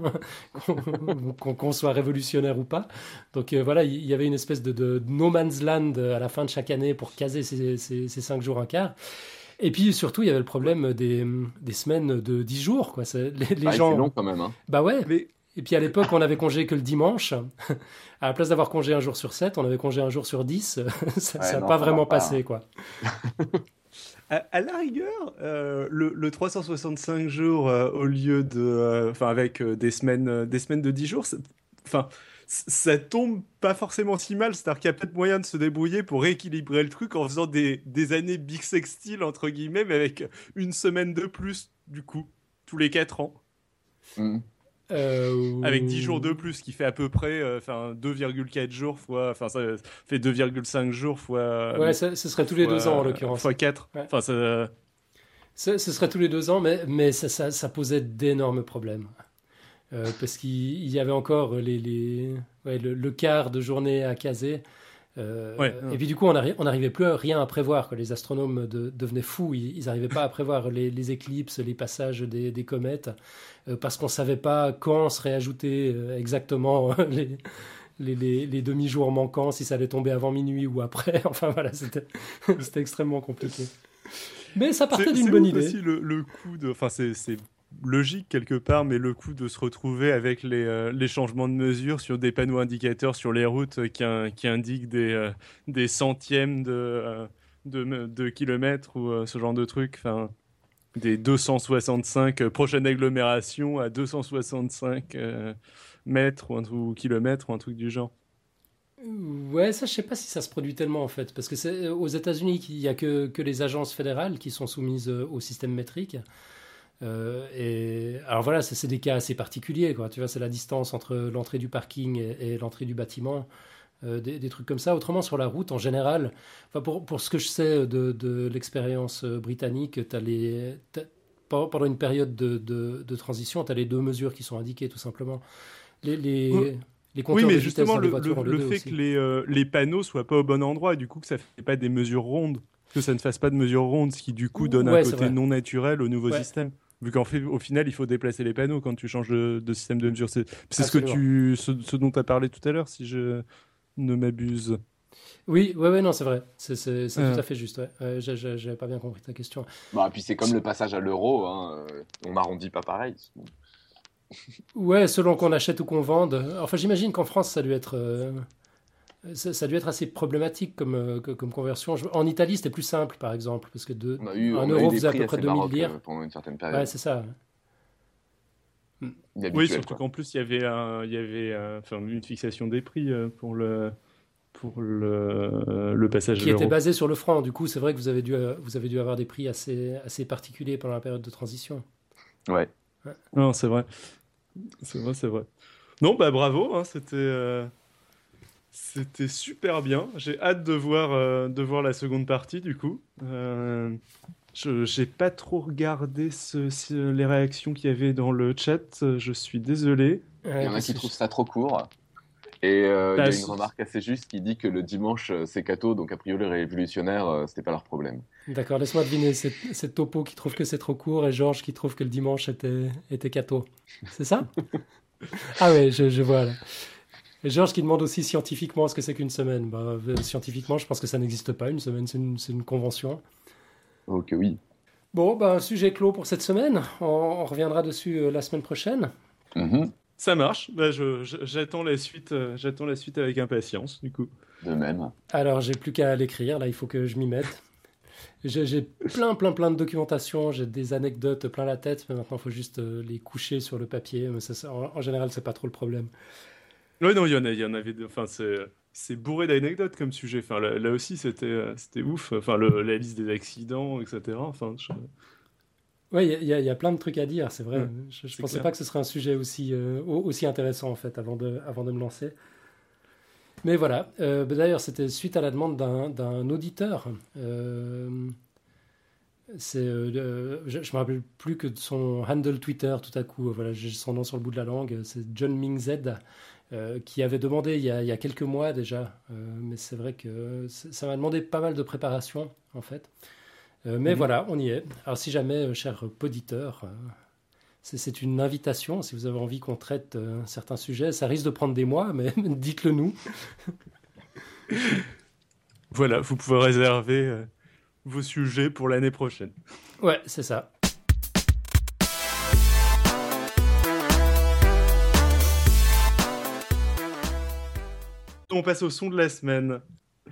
(laughs) qu'on soit révolutionnaire ou pas. Donc euh, voilà, il y, avait une espèce de, no man's land à la fin de chaque année pour caser ces, ces, 5 jours un quart. Et puis surtout, il y avait le problème des, des semaines de 10 jours. Quoi. Les, les gens... C'est long quand même. Hein. Bah ouais. Mais et puis à l'époque, on avait congé que le dimanche. À la place d'avoir congé un jour sur 7, on avait congé un jour sur 10. (laughs) ça n'a pas vraiment passé, quoi. (laughs) à, la rigueur, euh, le, 365 jours euh, au lieu de. Euh, enfin, avec des, semaines, des semaines de 10 jours, enfin. Ça tombe pas forcément si mal, c'est-à-dire qu'il y a peut-être moyen de se débrouiller pour rééquilibrer le truc en faisant des, des années sextile entre guillemets, mais avec une semaine de plus, du coup, tous les 4 ans. Mm. Euh, Avec 10 jours de plus, qui fait à peu près enfin 2,4 jours fois. Enfin, ça fait 2,5 jours fois. Ouais, ce serait tous les deux ans en l'occurrence. Fois 4. Enfin, ça. Ce, serait tous les deux ans, mais, mais ça, ça, ça posait d'énormes problèmes. Euh, parce qu'il y avait encore les, les ouais, le, quart de journée à caser. Euh, et puis du coup, on n'arrivait plus à rien à prévoir. Les astronomes devenaient fous. Ils n'arrivaient pas à prévoir les, éclipses, les passages des, des comètes, euh, parce qu'on ne savait pas quand se réajouter exactement (laughs) les, les, les demi-jours manquants, si ça allait tomber avant minuit ou après. (laughs) Enfin voilà, c'était extrêmement compliqué. Mais ça partait d'une bonne idée. aussi le, le coup de. Enfin, c'est logique quelque part, mais le coup de se retrouver avec les, euh, les, changements de mesure sur des panneaux indicateurs sur les routes qui, qui indiquent des, euh, des centièmes de, euh, de, kilomètres ou ce genre de trucs. Enfin, des 265 prochaines agglomérations à 265 mètres ou, ou kilomètres ou un truc du genre. Ouais, ça, je sais pas si ça se produit tellement en fait, parce que c'est aux États-Unis qu'il y a que, que, les agences fédérales qui sont soumises au système métrique. Euh, et alors voilà, c'est des cas assez particuliers, quoi. Tu vois, c'est la distance entre l'entrée du parking et, l'entrée du bâtiment. Euh, des, trucs comme ça. Autrement, sur la route, en général, enfin pour, pour ce que je sais de, de l'expérience euh, britannique, as les, pendant une période de, de, transition, tu as les deux mesures qui sont indiquées, tout simplement. Les, les, les oui, mais justement, le, le, fait que les, les panneaux soient pas au bon endroit, et du coup que ça fait pas des mesures rondes, que ça ne fasse pas de mesures rondes, ce qui du coup donne un côté non naturel au nouveau système. Vu qu'en fait, au final, il faut déplacer les panneaux quand tu changes de, système de mesure. C'est ce, que tu, ce, dont tu as parlé tout à l'heure, si je ne m'abuse. Oui, ouais, ouais, non, c'est vrai. C'est tout à fait juste. Ouais. J'avais pas bien compris ta question. Bah, puis c'est comme le passage à l'euro. Hein. On n'arrondit pas pareil. ouais, selon qu'on achète ou qu'on vende. Enfin, j'imagine qu'en France, ça doit être. Euh, ça, ça, a dû être assez problématique comme, euh, comme conversion. En Italie, c'était plus simple, par exemple, parce que de, un euro faisait à peu près 2000 lire. Euh, pendant une certaine période. Ouais, c'est ça. Oui, surtout qu'en plus, il y avait, un, il y avait enfin, une fixation des prix euh, pour le, pour le, le passage Qui était basé sur le franc. Du coup, c'est vrai que vous avez, dû, vous avez dû avoir des prix assez, assez particuliers pendant la période de transition. Ouais. Non, c'est vrai. C'est vrai, c'est vrai. Non, bah bravo, hein, c'était c'était super bien. J'ai hâte de voir, euh, de voir la seconde partie, du coup. Euh, je n'ai pas trop regardé ce, les réactions qu'il y avait dans le chat. Je suis désolé. Il y en a qui trouvent ça trop court. Et euh, il y a bah, une remarque assez juste qui dit que le dimanche, c'est cato, donc a priori, les révolutionnaires, c'était pas leur problème. D'accord, laisse-moi deviner. C'est Topo qui trouve que c'est trop court et Georges qui trouve que le dimanche était, était cato. C'est ça? (laughs) Ah ouais, je, je vois là. Et Georges qui demande aussi scientifiquement ce que c'est qu'une semaine? Bah, euh, scientifiquement, je pense que ça n'existe pas. Une semaine, c'est une, une, convention. Ok, oui. Bon, bah, sujet clos pour cette semaine. On, reviendra dessus euh, la semaine prochaine. Mm-hmm. Ça marche. Bah, j'attends la suite. Euh, j'attends la suite avec impatience, du coup. De même. Alors, j'ai plus qu'à l'écrire. Là, il faut que je m'y mette. J'ai plein, plein, plein de documentation. J'ai des anecdotes plein la tête, mais maintenant, il faut juste les coucher sur le papier. Mais ça, en, en général, c'est pas trop le problème. Oui, non, il y en, a, il y en avait. Enfin, c'est bourré d'anecdotes comme sujet. Enfin, là, aussi, c'était c'était ouf. Enfin, la liste des accidents, etc. Enfin, Oui, il y, y, a plein de trucs à dire, c'est vrai. je ne pensais pas que ce serait un sujet aussi, euh, aussi intéressant, en fait, avant de, avant de me lancer. Mais voilà. Euh, bah, d'ailleurs, c'était suite à la demande d'un auditeur. Euh, c'est, je ne me rappelle plus que de son handle Twitter tout à coup. Voilà, j'ai son nom sur le bout de la langue. C'est John Ming Z. Euh, qui avait demandé il y, a, quelques mois déjà, euh, mais c'est vrai que ça m'a demandé pas mal de préparation en fait. Euh, mais mhm. voilà, on y est. Alors si jamais, cher poditeur, c'est une invitation, si vous avez envie qu'on traite certains sujets, ça risque de prendre des mois, mais (laughs) dites-le nous. (laughs) voilà, vous pouvez réserver vos sujets pour l'année prochaine. Ouais, c'est ça. On passe au son de la semaine.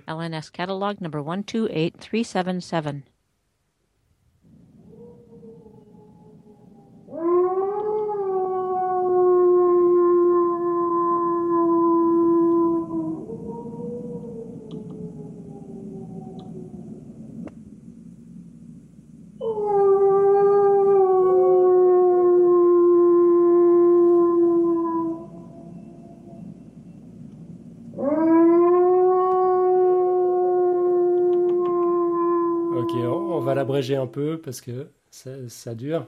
LNS catalog number 128377. L'abréger un peu parce que ça, dure.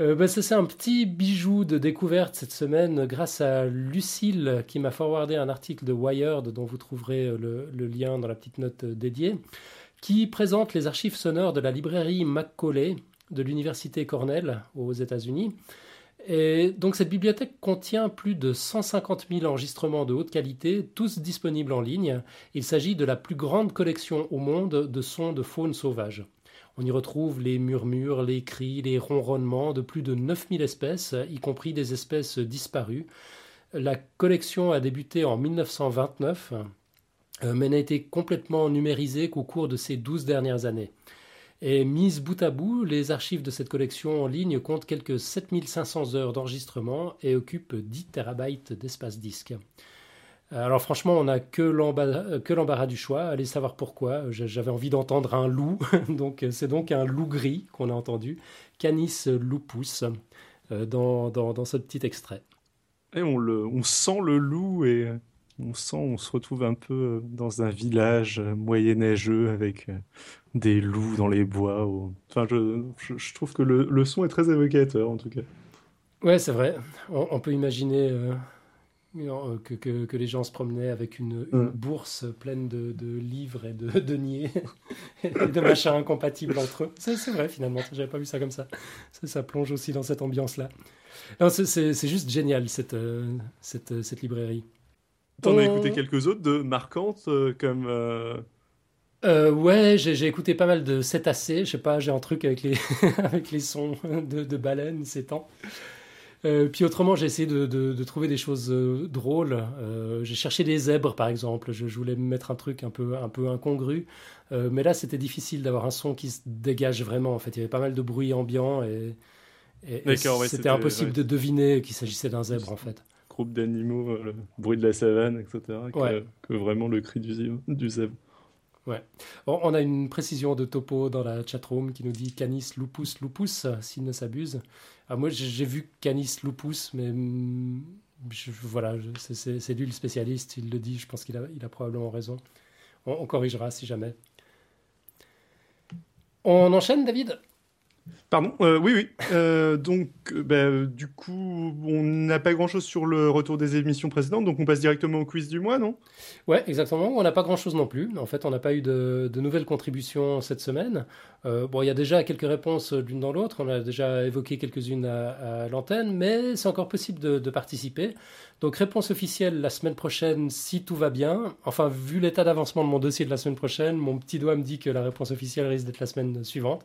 Euh, bah, c'est un petit bijou de découverte cette semaine grâce à Lucille qui m'a forwardé un article de Wired dont vous trouverez le, le, lien dans la petite note dédiée, qui présente les archives sonores de la librairie Macaulay de l'université Cornell aux États-Unis. Et donc cette bibliothèque contient plus de 150 000 enregistrements de haute qualité, tous disponibles en ligne. Il s'agit de la plus grande collection au monde de sons de faune sauvage. On y retrouve les murmures, les cris, les ronronnements de plus de 9000 espèces, y compris des espèces disparues. La collection a débuté en 1929, euh, mais n'a été complètement numérisée qu'au cours de ces 12 dernières années. Et mise bout à bout, les archives de cette collection en ligne comptent quelques 7500 heures d'enregistrement et occupent 10 terabytes d'espace disque. Alors franchement, on n'a que l'embarras du choix. Allez savoir pourquoi. J'avais envie d'entendre un loup. (laughs) donc c'est donc un loup gris qu'on a entendu. Canis lupus euh, dans, dans, ce petit extrait. Et on, le, on sent le loup et on sent, on se retrouve un peu dans un village moyenâgeux avec des loups dans les bois. Enfin, je, je, trouve que le, le, son est très évocateur en tout cas. Ouais, c'est vrai. On, peut imaginer euh, que, que, que, les gens se promenaient avec une, une bourse pleine de, de, livres et de (laughs) deniers et de machins incompatibles entre eux. C'est vrai finalement, j'avais pas vu ça comme ça. ça. ça. plonge aussi dans cette ambiance-là. C'est juste génial cette, euh, cette, cette librairie. T'en as écouté quelques autres de marquantes euh, comme euh, ouais, j'ai écouté pas mal de cétacés. Je sais pas, j'ai un truc avec les, (laughs) avec les sons de, de baleines ces temps. Euh, puis autrement, j'ai essayé de, de, trouver des choses euh, drôles. Euh, j'ai cherché des zèbres, par exemple. Je, voulais me mettre un truc un peu, un peu incongru. mais là, c'était difficile d'avoir un son qui se dégage vraiment. En fait, il y avait pas mal de bruit ambiant et, et, c'était impossible de deviner qu'il s'agissait d'un zèbre, en fait. Groupe d'animaux, le bruit de la savane, etc. Que, que vraiment le cri du, du zèbre. Ouais. on a une précision de topo dans la chatroom qui nous dit Canis lupus lupus, s'il ne s'abuse. Ah, moi, j'ai vu Canis lupus, mais mm, voilà, c'est lui le spécialiste, il le dit, je pense qu'il a, probablement raison. on corrigera si jamais. On enchaîne, David? Pardon euh, Oui, oui. Euh, donc, euh, bah, du coup, on n'a pas grand-chose sur le retour des émissions précédentes, donc on passe directement au quiz du mois, non? Ouais, exactement. On n'a pas grand-chose non plus. En fait, on n'a pas eu de, nouvelles contributions cette semaine. bon, il y a déjà quelques réponses l'une dans l'autre. On a déjà évoqué quelques-unes à, l'antenne, mais c'est encore possible de participer. Donc réponse officielle la semaine prochaine si tout va bien. Enfin, vu l'état d'avancement de mon dossier de la semaine prochaine, mon petit doigt me dit que la réponse officielle risque d'être la semaine suivante.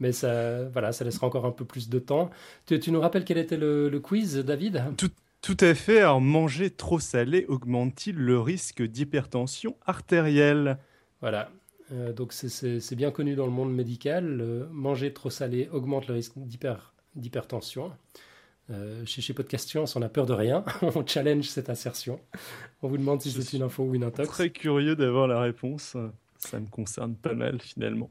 Mais ça, voilà, ça laissera encore un peu plus de temps. Tu, nous rappelles quel était le, quiz, David? Tout, tout à fait. Alors, manger trop salé augmente-t-il le risque d'hypertension artérielle? Voilà. Euh, donc c'est bien connu dans le monde médical. manger trop salé augmente le risque d'hypertension. Euh, chez, chez Podcast Science, on n'a peur de rien. (laughs) on challenge cette assertion. On vous demande si c'est une info ou une intox. Très curieux d'avoir la réponse. Ça me concerne pas mal finalement.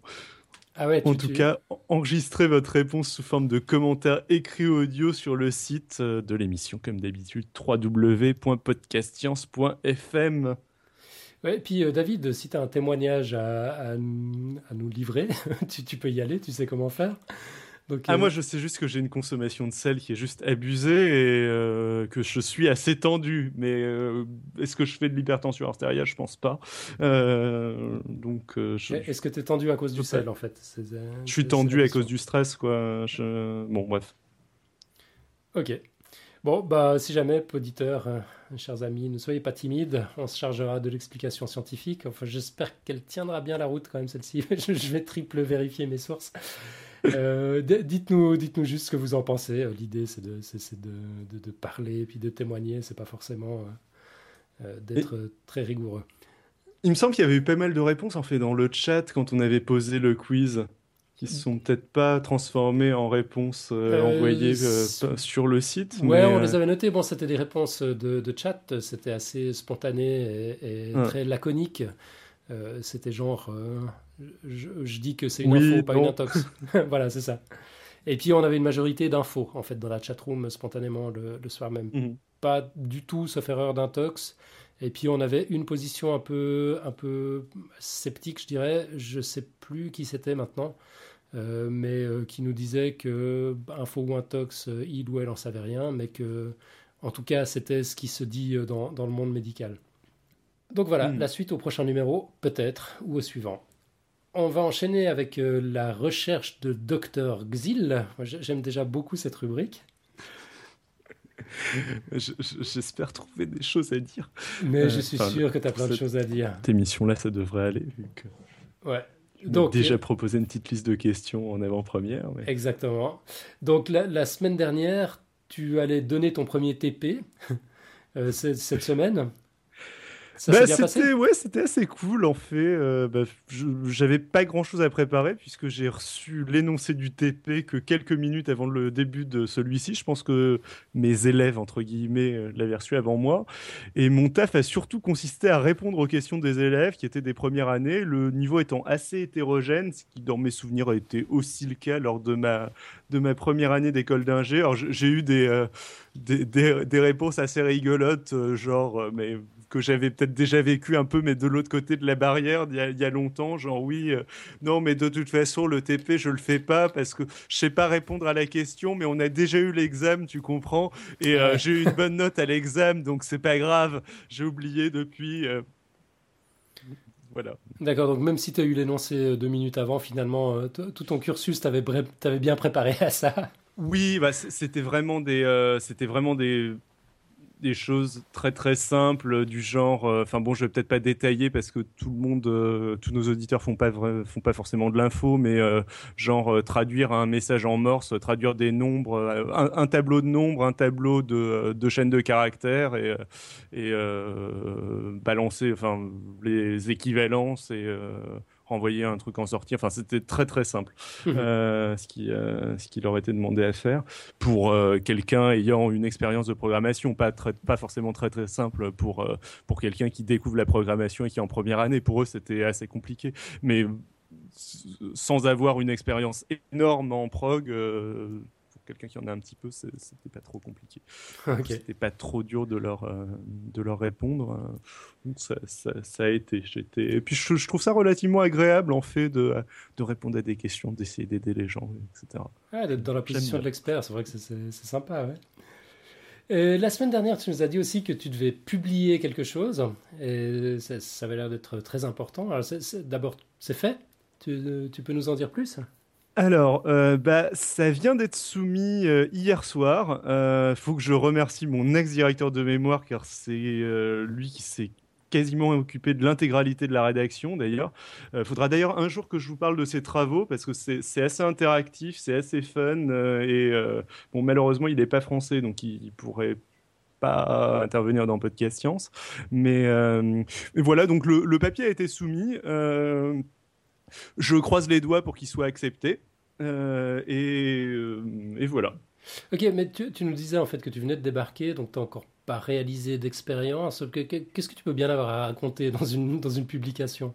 Ah ouais, en tout cas, enregistrez votre réponse sous forme de commentaire écrit audio sur le site euh, de l'émission, comme d'habitude, www.podcastscience.fm. Ouais, et puis euh, David, si tu as un témoignage à, à, nous livrer, (laughs) tu, tu, peux y aller, tu sais comment faire ah, moi, je sais juste que j'ai une consommation de sel qui est juste abusée et euh, que je suis assez tendu. Mais euh, est-ce que je fais de l'hypertension artérielle? Je pense pas. Euh, donc, Est-ce que tu es tendu à cause du sel, en fait? Je suis tendu à cause du stress, quoi. Bon, bref. Ok. Bon, bah, si jamais, auditeurs, chers amis, ne soyez pas timides, on se chargera de l'explication scientifique. Enfin, j'espère qu'elle tiendra bien la route quand même, celle-ci. (laughs) je vais triple vérifier mes sources. Euh, dites-nous, dites-nous juste ce que vous en pensez. Euh, l'idée, c'est de, de, de, parler et puis de témoigner. C'est pas forcément euh, d'être très rigoureux. Il me semble qu'il y avait eu pas mal de réponses en fait dans le chat quand on avait posé le quiz, qui se sont peut-être pas transformées en réponses envoyées sur le site. Ouais, on les avait notées. Bon, c'était des réponses de, de chat. C'était assez spontané et, très laconique. c'était genre je, dis que c'est une info, pas une intox. (laughs) voilà, c'est ça. Et puis on avait une majorité d'infos en fait dans la chatroom spontanément le, soir même. Mhm. Pas du tout, sauf erreur d'intox. Et puis on avait une position un peu, un peu sceptique, je dirais. Je sais plus qui c'était maintenant, euh, mais euh, qui nous disait que info ou intox, il ou elle en savait rien, mais que, en tout cas, c'était ce qui se dit dans, dans le monde médical. Donc voilà, hmm. la suite au prochain numéro, peut-être, ou au suivant. On va enchaîner avec la recherche de Dr Xil. J'aime déjà beaucoup cette rubrique. (laughs) J'espère trouver des choses à dire. Mais je euh, suis sûr que tu as plein de choses à dire. Cette émission-là, ça devrait aller. Vu que ouais. Donc, déjà proposé une petite liste de questions en avant-première. Exactement. Donc la, semaine dernière, tu allais donner ton premier TP (laughs) euh, cette semaine. Bah, c'était ouais, c'était assez cool en fait. Euh, bah, j'avais pas grand chose à préparer puisque j'ai reçu l'énoncé du TP que quelques minutes avant le début de celui-ci. Je pense que mes élèves entre guillemets euh, l'avaient reçu avant moi. Et mon taf a surtout consisté à répondre aux questions des élèves qui étaient des premières années, le niveau étant assez hétérogène, ce qui dans mes souvenirs a été aussi le cas lors de ma de ma première année d'école d'ingé. Alors j'ai eu des, euh, des, des, des, réponses assez rigolotes, genre mais que j'avais peut-être déjà vécu un peu, mais de l'autre côté de la barrière, il y a, longtemps, genre oui, euh, non, mais de toute façon, le TP, je le fais pas parce que je sais pas répondre à la question, mais on a déjà eu l'examen, tu comprends, et euh, j'ai eu une bonne note à l'examen, donc c'est pas grave, j'ai oublié depuis. Euh, voilà. D'accord, donc même si tu as eu l'énoncé deux minutes avant, finalement, tout ton cursus, tu avais, bien préparé à ça. Oui, bah, c'était vraiment des, c'était vraiment des, des choses très très simples du genre euh, enfin bon je vais peut-être pas détailler parce que tout le monde euh, tous nos auditeurs font pas font pas forcément de l'info mais euh, genre traduire un message en morse traduire des nombres un, tableau de nombres un tableau de, de chaînes de caractères et et balancer enfin les équivalences et renvoyer un truc en sortie. Enfin, c'était très très simple mhm. euh, ce, qui, euh, ce qui leur était demandé à faire pour euh, quelqu'un ayant une expérience de programmation, pas, très, pas forcément très très simple pour, pour quelqu'un qui découvre la programmation et qui est en première année. Pour eux, c'était assez compliqué. Mais sans avoir une expérience énorme en prog, quelqu'un qui en a un petit peu, c'était pas trop compliqué. (laughs) C'était pas trop dur de leur, euh, de leur répondre. Donc ça, ça, a été. Et puis je, trouve ça relativement agréable en fait de, de répondre à des questions, d'essayer d'aider les gens, etc. d'être dans la position de l'expert, c'est vrai que c'est sympa. Ouais. la semaine dernière, tu nous as dit aussi que tu devais publier quelque chose, et ça, ça avait l'air d'être très important. D'abord, c'est fait? Tu, tu peux nous en dire plus? Alors, euh, bah, ça vient d'être soumis euh, hier soir. Il euh, faut que je remercie mon ex-directeur de mémoire, car c'est lui qui s'est quasiment occupé de l'intégralité de la rédaction d'ailleurs. Il faudra d'ailleurs un jour que je vous parle de ses travaux parce que c'est assez interactif, c'est assez fun et malheureusement il n'est pas français donc il, ne pourrait pas intervenir dans Podcast Science. Mais, voilà donc le, papier a été soumis. je croise les doigts pour qu'il soit accepté. Euh, euh, et, voilà. Ok, mais tu, nous disais en fait que tu venais de débarquer, donc tu n'as encore pas réalisé d'expérience. Qu'est-ce que tu peux bien avoir à raconter dans une, dans une publication?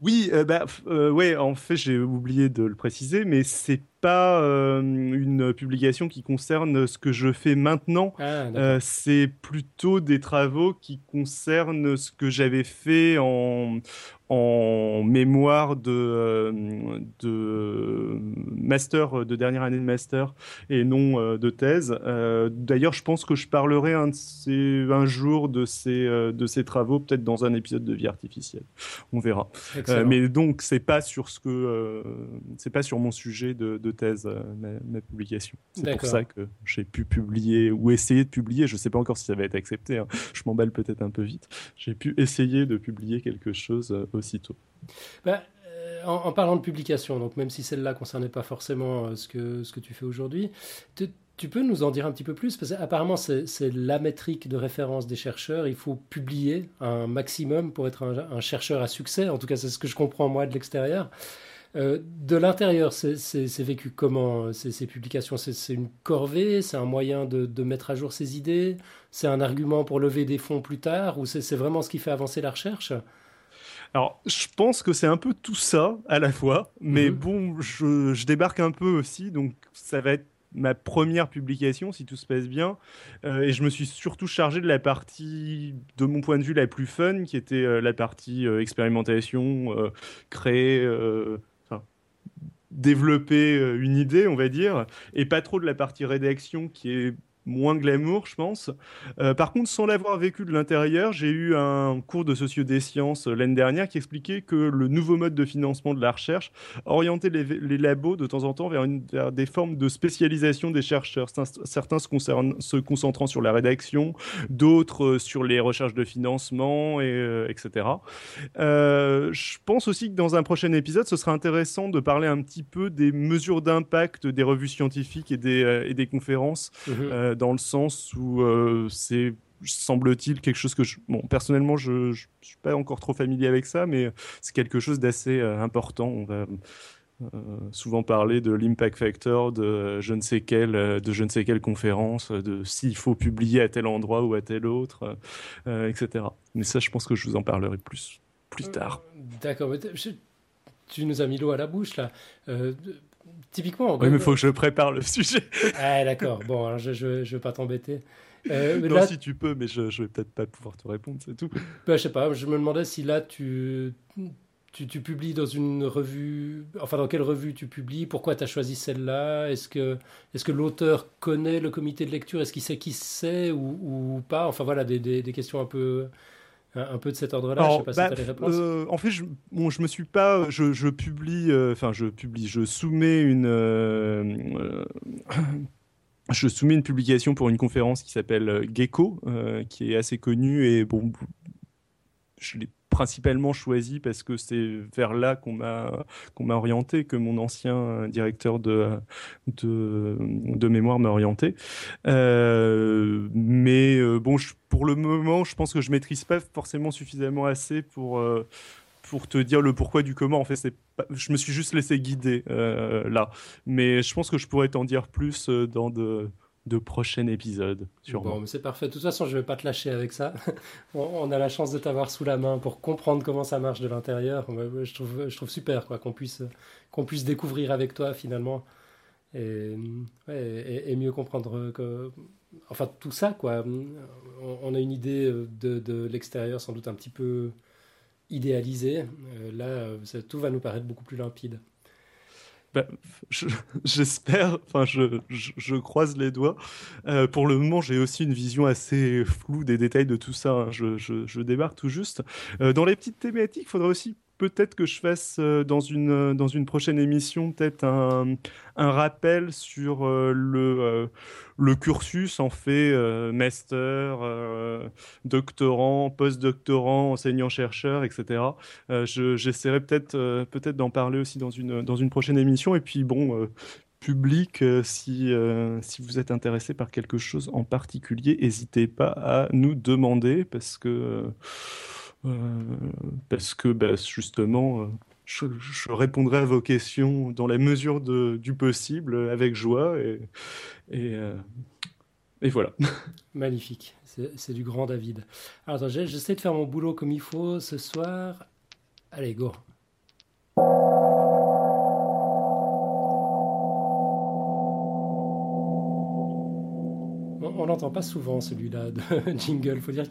Oui, euh, bah, ouais, en fait, j'ai oublié de le préciser, mais c'est pas une publication qui concerne ce que je fais maintenant. Ah, c'est plutôt des travaux qui concernent ce que j'avais fait en, en mémoire de, euh, de master, de dernière année de master et non euh, de thèse. Euh, d'ailleurs, je pense que je parlerai un, de ces, un jour de ces, de ces travaux, peut-être dans un épisode de Vie artificielle. On verra. mais donc, c'est pas sur ce que c'est pas sur mon sujet de, de thèse ma, publication. C'est pour ça que j'ai pu publier ou essayer de publier. Je sais pas encore si ça va être accepté. Hein. Je m'emballe peut-être un peu vite. J'ai pu essayer de publier quelque chose aussitôt bah, euh, en, parlant de publication, donc même si celle-là concernait pas forcément euh, ce, que, ce que tu fais aujourd'hui, tu peux nous en dire un petit peu plus? Parce qu'apparemment, c'est la métrique de référence des chercheurs. Il faut publier un maximum pour être un, chercheur à succès. En tout cas, c'est ce que je comprends moi de l'extérieur. Euh, de l'intérieur, c'est vécu comment ces, publications? C'est une corvée? C'est un moyen de, de, mettre à jour ses idées? C'est un argument pour lever des fonds plus tard? Ou c'est vraiment ce qui fait avancer la recherche? Alors, je pense que c'est un peu tout ça à la fois, mais mhm. bon, je, débarque un peu aussi, donc ça va être ma première publication, si tout se passe bien. et je me suis surtout chargé de la partie, de mon point de vue, la plus fun, qui était la partie expérimentation, créer développer une idée, on va dire, et pas trop de la partie rédaction qui est moins glamour, je pense. Euh, par contre, sans l'avoir vécu de l'intérieur, j'ai eu un cours de socio des sciences euh, l'année dernière qui expliquait que le nouveau mode de financement de la recherche orientait les, labos de temps en temps vers, une, des formes de spécialisation des chercheurs. Certains se, se concentrant sur la rédaction, d'autres euh, sur les recherches de financement, et, etc. je pense aussi que dans un prochain épisode, ce sera intéressant de parler un petit peu des mesures d'impact des revues scientifiques et des, et des conférences. Mmh dans le sens où euh, c'est semble-t-il quelque chose que je, bon personnellement je, ne suis pas encore trop familier avec ça mais c'est quelque chose d'assez euh, important. On va euh, souvent parler de l'impact factor de je ne sais quelle de je ne sais quelle conférence de s'il faut publier à tel endroit ou à tel autre etc mais ça je pense que je vous en parlerai plus plus tard. d'accord tu nous as mis l'eau à la bouche là typiquement. Oui, mais il faut que je prépare le sujet. (laughs) ah, d'accord. Bon, alors je ne vais pas t'embêter. Euh, non, si tu peux, mais je ne vais peut-être pas pouvoir te répondre, c'est tout. Bah, je sais pas, je me demandais si là tu, tu, tu, publies dans une revue, enfin dans quelle revue tu publies, pourquoi tu as choisi celle-là, est-ce que, est que l'auteur connaît le comité de lecture, est-ce qu'il sait qui c'est ou, ou, pas, enfin voilà, des, des, des questions un peu un peu de cet ordre-là. Je sais pas si bah, as euh, en fait, je, bon, je me suis pas, je, je publie, euh, enfin, je publie, je soumets une. Euh, je soumets une publication pour une conférence qui s'appelle Gecko, qui est assez connue et bon, je l'ai principalement choisi parce que c'est vers là qu'on m'a qu'on m'a orienté, que mon ancien directeur de de, mémoire m'a orienté. Euh, mais euh, bon, pour le moment, je pense que je maîtrise pas forcément suffisamment assez pour euh, pour te dire le pourquoi du comment. En fait, c'est je me suis juste laissé guider là, mais je pense que je pourrais t'en dire plus dans de de prochains épisodes. Sûrement. C'est parfait. De toute façon, je ne vais pas te lâcher avec ça. (laughs) on a la chance de t'avoir sous la main pour comprendre comment ça marche de l'intérieur. Je trouve, super quoi qu'on puisse, qu'on puisse découvrir avec toi finalement et, mieux comprendre que, enfin tout ça quoi. On, a une idée de, de l'extérieur sans doute un petit peu idéalisée. Euh, là, tout va nous paraître beaucoup plus limpide. Bah, (laughs) j'espère, enfin je, je, croise les doigts. Euh, pour le moment, j'ai aussi une vision assez floue des détails de tout ça. Hein. Je, je, débarque tout juste. Euh, dans les petites thématiques, il faudrait aussi peut-être que je fasse euh, dans, une, euh, dans une prochaine émission peut-être un, rappel sur euh, le, cursus en fait master, doctorant, post-doctorant, enseignant-chercheur, etc. J'essaierai peut-être peut-être d'en parler aussi dans une, dans une prochaine émission. Et puis bon, public, si, si vous êtes intéressé par quelque chose en particulier, n'hésitez pas à nous demander parce que parce que bah, justement, euh, je, répondrai à vos questions dans la mesure du possible, avec joie. Et, euh, voilà. (laughs) Magnifique, c'est du grand David. Alors j'essaie de faire mon boulot comme il faut ce soir. Allez, go. On n'entend pas souvent celui-là de (laughs) jingle. Faut dire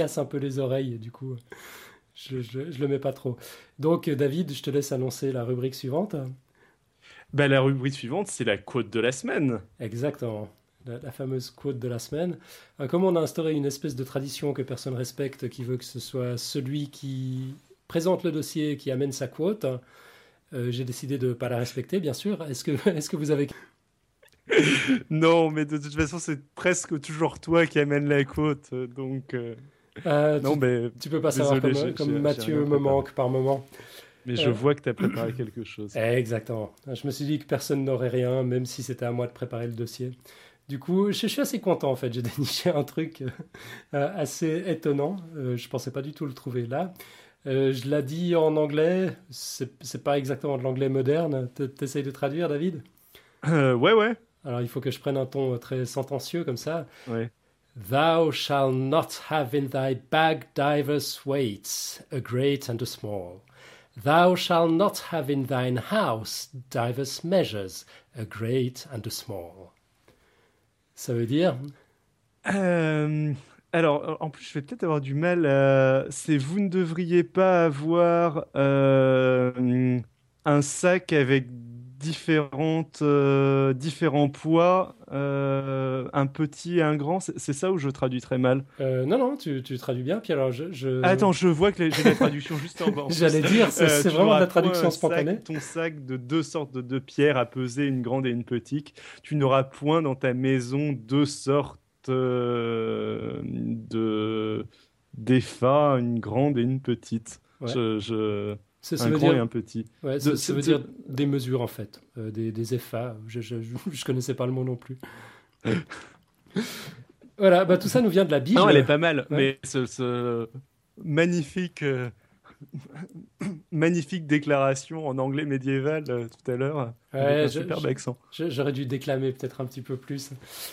casse un peu les oreilles, du coup, je, je, le mets pas trop. Donc, David, je te laisse annoncer la rubrique suivante. Ben, la rubrique suivante, c'est la quote de la semaine. Exactement. La, fameuse quote de la semaine. Euh, comme on a instauré une espèce de tradition que personne respecte, qui veut que ce soit celui qui présente le dossier qui amène sa quote, euh, j'ai décidé de ne pas la respecter, bien sûr. Est-ce que, (laughs) est que vous avez non, mais de toute façon, c'est presque toujours toi qui amène la quote, donc. Euh, euh, non, tu, mais tu peux pas savoir comme, Mathieu me manque par moment. Mais je euh. vois que tu as préparé quelque chose. Exactement. Je me suis dit que personne n'aurait rien, même si c'était à moi de préparer le dossier. Du coup, je, suis assez content en fait. J'ai (laughs) déniché un truc assez étonnant. je pensais pas du tout le trouver là. je l'ai dit en anglais. C'est pas exactement de l'anglais moderne. T'essayes de traduire, David? Ouais, ouais. Alors il faut que je prenne un ton très sentencieux comme ça. Oui. Thou shalt not have in thy bag divers weights, a great and a small, Thou shalt not have in thine house divers measures, a great and a small. Ça veut dire? Euh, Alors, en plus, je vais peut-être avoir du mal. Euh, c'est vous ne devriez pas avoir euh, un sac avec différentes, euh, différents poids, euh, un petit et un grand. C'est ça où je traduis très mal? Euh, Non, non, tu, tu, traduis bien. Puis alors, je, Attends, je vois que j'ai la traduction juste en bas. (laughs) J'allais dire, c'est vraiment la traduction spontanée. ton sac de deux sortes de deux pierres à peser, une grande et une petite. Tu n'auras point dans ta maison deux sortes de d'effats, une grande et une petite. je... Ça, un grand et un petit. Ouais, ça, veut dire des mesures en fait, euh, des, des FA. Je, je, (laughs) je, connaissais pas le mot non plus. (laughs) voilà, bah, tout ça nous vient de la Bible. Non, elle est pas mal, mais ce, magnifique, euh, (coughs) magnifique déclaration en anglais médiéval euh, tout à l'heure, ouais, superbe accent. J'aurais dû déclamer peut-être un petit peu plus.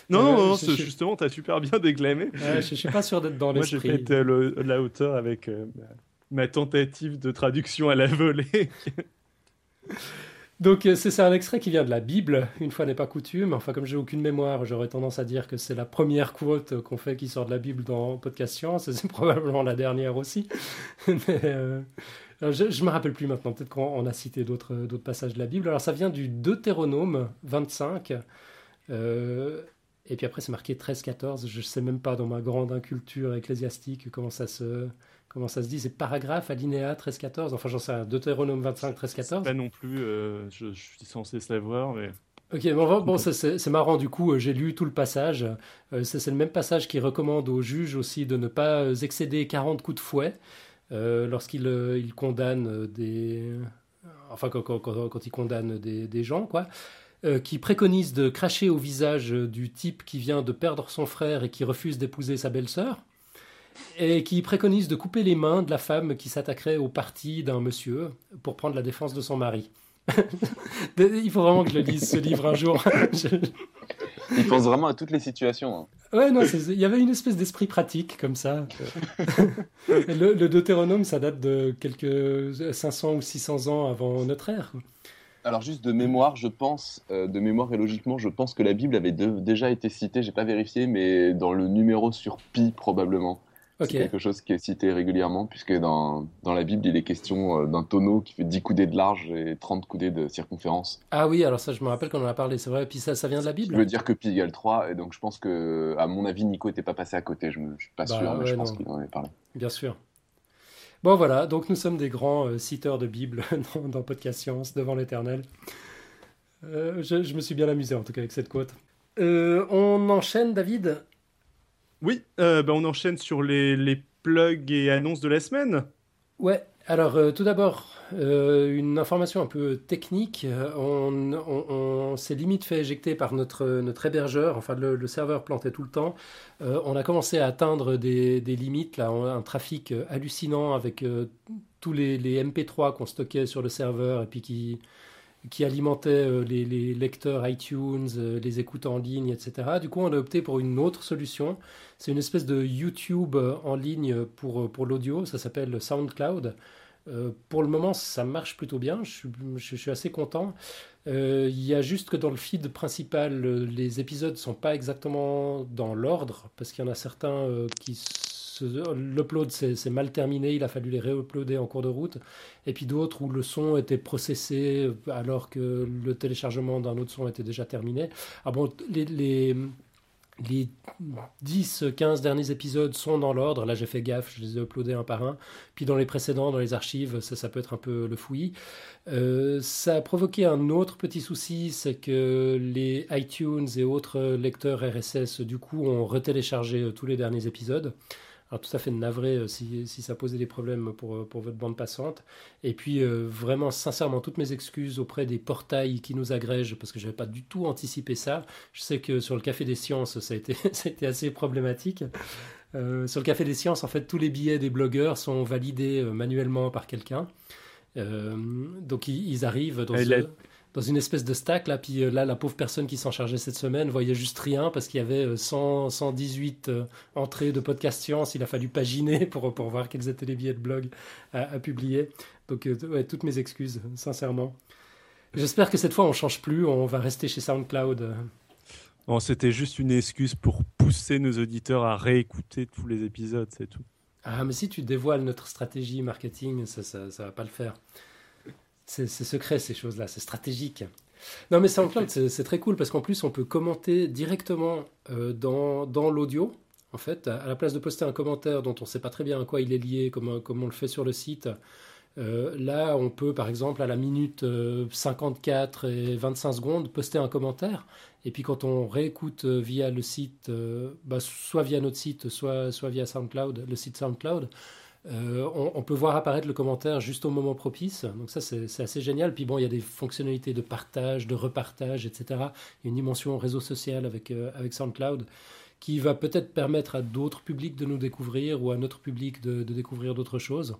Non, non, non justement, tu as super bien déclamé. je, suis pas sûr d'être dans l'esprit. Moi, j'ai fait la hauteur avec ma tentative de traduction à la volée. (laughs) Donc euh, c'est un extrait qui vient de la Bible, une fois n'est pas coutume. Enfin comme j'ai aucune mémoire, j'aurais tendance à dire que c'est la première quote qu'on fait qui sort de la Bible dans Podcast Science, c'est (laughs) probablement la dernière aussi. (laughs) Mais, euh, je ne me rappelle plus maintenant, peut-être qu'on a cité d'autres passages de la Bible. Alors ça vient du Deutéronome 25, euh, et puis après c'est marqué 13-14, je ne sais même pas dans ma grande inculture ecclésiastique comment ça se comment ça se dit, c'est paragraphe, alinéa 13-14, enfin j'en sais un, Deutéronome 25, 13-14. Pas non plus, euh, je, suis censé savoir, mais... Ok, bon, bon c'est marrant, du coup, euh, j'ai lu tout le passage. Euh, c'est le même passage qui recommande aux juges aussi de ne pas excéder 40 coups de fouet lorsqu'il il condamne des... Enfin, quand, quand, quand, il condamne des, des gens, quoi. qui préconise de cracher au visage du type qui vient de perdre son frère et qui refuse d'épouser sa belle-sœur et qui préconise de couper les mains de la femme qui s'attaquerait au parti d'un monsieur pour prendre la défense de son mari. (laughs) Il faut vraiment que je lise ce livre un jour. (laughs) Il pense vraiment à toutes les situations. Hein. Ouais, non, il y avait une espèce d'esprit pratique comme ça. (laughs) le, le, Deutéronome, ça date de quelques 500 ou 600 ans avant notre ère. Alors juste de mémoire, je pense, euh, de mémoire et logiquement, je pense que la Bible avait déjà été citée, j'ai pas vérifié, mais dans le numéro sur pi probablement. C'est quelque chose qui est cité régulièrement, puisque dans, dans la Bible, il est question euh, d'un tonneau qui fait 10 coudées de large et 30 coudées de circonférence. Ah oui, alors ça, je me rappelle qu'on en a parlé, c'est vrai. Et puis ça, ça vient de la Bible? Je veux dire que pi égale 3, et donc je pense que, à mon avis, Nico n'était pas passé à côté. Je ne suis pas bah sûr, mais je pense qu'il en avait parlé. Bien sûr. Bon voilà, donc nous sommes des grands euh, citeurs de Bible (laughs) dans, dans, Podcast Science, devant l'éternel. Euh, je, je, me suis bien amusé en tout cas avec cette quote. on enchaîne, David? Oui, euh, bah, on enchaîne sur les, plugs et annonces de la semaine. Ouais, alors euh, tout d'abord, euh, une information un peu technique. On, on, s'est limite fait éjecter par notre, notre hébergeur, enfin le, serveur plantait tout le temps. on a commencé à atteindre des, des limites, là, un trafic hallucinant avec tous les, les MP3 qu'on stockait sur le serveur et puis qui, qui alimentait euh, les, lecteurs iTunes, euh, les écoutes en ligne, etc. Du coup, on a opté pour une autre solution. C'est une espèce de YouTube euh, en ligne pour, pour l'audio. Ça s'appelle SoundCloud. pour le moment, ça marche plutôt bien. Je, suis assez content. Il y a juste que dans le feed principal, les épisodes ne sont pas exactement dans l'ordre, parce qu'il y en a certains qui l'upload s'est mal terminé, il a fallu les réuploader en cours de route, et puis d'autres où le son était processé alors que le téléchargement d'un autre son était déjà terminé. Ah bon, les, les, les 10-15 derniers épisodes sont dans l'ordre, là j'ai fait gaffe, je les ai uploadés un par un, puis dans les précédents, dans les archives, ça, peut être un peu le fouillis. Euh, ça a provoqué un autre petit souci, c'est que les iTunes et autres lecteurs RSS du coup ont retéléchargé tous les derniers épisodes. Alors tout à fait navré euh, si, si, ça posait des problèmes pour, euh, pour votre bande passante. Et puis euh, vraiment sincèrement toutes mes excuses auprès des portails qui nous agrègent parce que je n'avais pas du tout anticipé ça. Je sais que sur le Café des Sciences ça a été, (laughs) ça a été assez problématique. sur le Café des Sciences en fait tous les billets des blogueurs sont validés manuellement par quelqu'un. donc ils, arrivent dans dans une espèce de stack. Là, puis euh, là, la pauvre personne qui s'en chargeait cette semaine voyait juste rien parce qu'il y avait 100, euh, 118 euh, entrées de podcast science. Il a fallu paginer (laughs) pour, pour voir quels étaient les billets de blog à, publier. Donc, toutes mes excuses, sincèrement. J'espère que cette fois, on change plus, on va rester chez SoundCloud. Bon, c'était juste une excuse pour pousser nos auditeurs à réécouter tous les épisodes, c'est tout. Ah, mais si tu dévoiles notre stratégie marketing, ça, ça, ça va pas le faire. C'est secret ces choses-là, c'est stratégique. Non, mais SoundCloud, c'est très cool parce qu'en plus, on peut commenter directement euh, dans, dans l'audio. En fait, à, la place de poster un commentaire dont on ne sait pas très bien à quoi il est lié, comme, comme on le fait sur le site, euh, là, on peut, par exemple, à la minute 54 euh, et 25 secondes, poster un commentaire. Et puis, quand on réécoute via le site, bah, soit via notre site, soit, soit via SoundCloud, le site SoundCloud, euh, on, peut voir apparaître le commentaire juste au moment propice. Donc ça, c'est assez génial. Puis bon, il y a des fonctionnalités de partage, de repartage, etc. Il y a une dimension réseau social avec, euh, avec SoundCloud qui va peut-être permettre à d'autres publics de nous découvrir ou à notre public de, découvrir d'autres choses.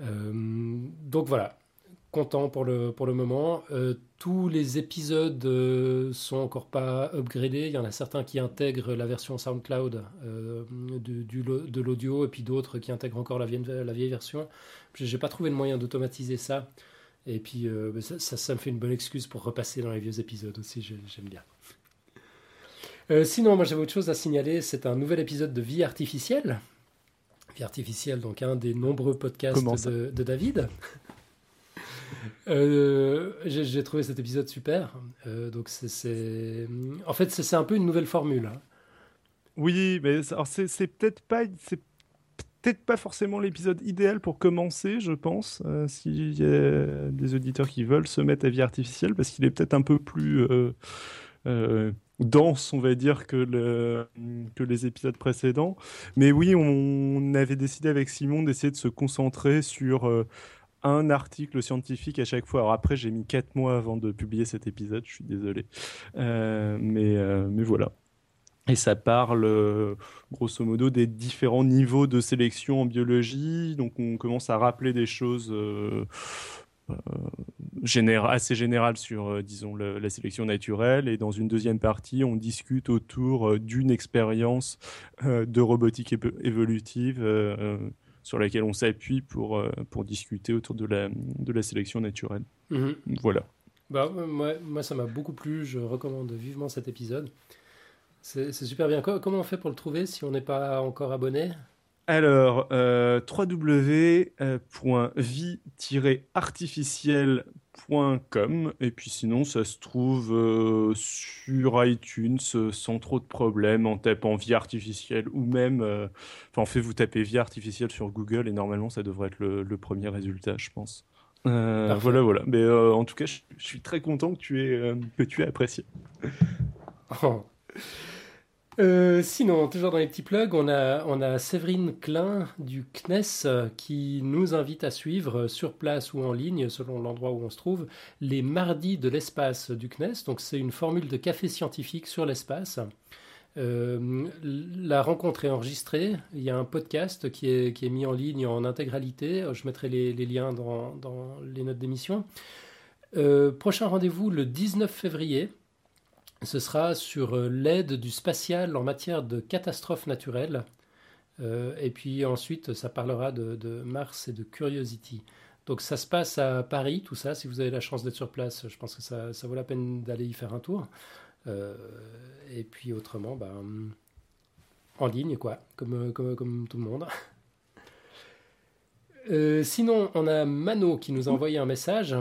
Euh, donc voilà, content pour le, pour le moment. Euh, tous les épisodes euh, sont encore pas upgradés. Il y en a certains qui intègrent la version SoundCloud euh, du, de l'audio et puis d'autres qui intègrent encore la vieille, la vieille version. J'ai pas trouvé de moyen d'automatiser ça. Et puis ça, ça, me fait une bonne excuse pour repasser dans les vieux épisodes aussi. J'aime bien. sinon, moi j'avais autre chose à signaler. C'est un nouvel épisode de Vie artificielle. Vie artificielle, donc un des nombreux podcasts de, de David. Euh, j'ai trouvé cet épisode super. Euh, donc c'est, en fait, c'est un peu une nouvelle formule. Hein. Oui, mais c'est peut-être pas, peut-être pas forcément l'épisode idéal pour commencer, je pense, euh, s'il y a des auditeurs qui veulent se mettre à vie artificielle, parce qu'il est peut-être un peu plus dense, on va dire, que, le, que les épisodes précédents. Mais oui, on avait décidé avec Simon d'essayer de se concentrer sur un article scientifique à chaque fois. Alors après, j'ai mis quatre mois avant de publier cet épisode, je suis désolé. Euh, mais, euh, mais voilà. Et ça parle, euh, grosso modo, des différents niveaux de sélection en biologie. Donc on commence à rappeler des choses assez générales sur, disons, la sélection naturelle. Et dans une deuxième partie, on discute autour d'une expérience de robotique évolutive sur laquelle on s'appuie pour, euh, pour discuter autour de la, de la sélection naturelle. Mhm. Voilà. Bah, moi, moi, ça m'a beaucoup plu. Je recommande vivement cet épisode. C'est super bien. Comment on fait pour le trouver si on n'est pas encore abonné? Alors, euh, www.vie-artificiel.com et puis sinon ça se trouve euh, sur iTunes euh, sans trop de problèmes en tapant vie artificielle ou même, euh, enfin en fait vous tapez vie artificielle sur Google et normalement ça devrait être le, premier résultat je pense. voilà voilà, mais en tout cas je, suis très content que tu aies, que tu aies apprécié. Oh. Euh, sinon, toujours dans les petits plugs, on a, Séverine Klein du CNES qui nous invite à suivre sur place ou en ligne, selon l'endroit où on se trouve, les mardis de l'espace du CNES. Donc c'est une formule de café scientifique sur l'espace. Euh, la rencontre est enregistrée. Il y a un podcast qui est, mis en ligne en intégralité. Je mettrai les, liens dans, les notes d'émission. Euh, prochain rendez-vous le 19 février ce sera sur euh, l'aide du spatial en matière de catastrophes naturelles. Euh, et puis ensuite, ça parlera de, Mars et de Curiosity. Donc ça se passe à Paris, tout ça. Si vous avez la chance d'être sur place, je pense que ça, vaut la peine d'aller y faire un tour. Euh, et puis autrement, ben, en ligne, quoi, comme, comme, tout le monde. sinon, on a Mano qui nous a envoyé un message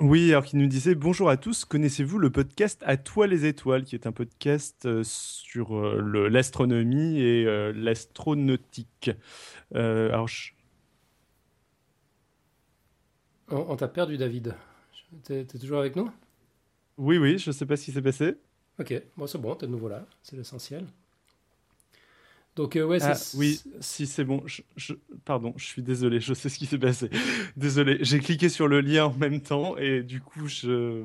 oui, alors qui nous disait Bonjour à tous, connaissez-vous le podcast À toi les étoiles, qui est un podcast euh, sur euh, l'astronomie et euh, l'astronautique alors, On, t'a perdu, David. T'es es toujours avec nous? Oui, oui, je ne sais pas ce qui s'est passé. Ok, bon, c'est bon, t'es de nouveau là, c'est l'essentiel. Donc, euh, ouais, ah, oui, si c'est bon. Je, pardon, je suis désolé, je sais ce qui s'est passé. désolé, j'ai cliqué sur le lien en même temps et du coup, je,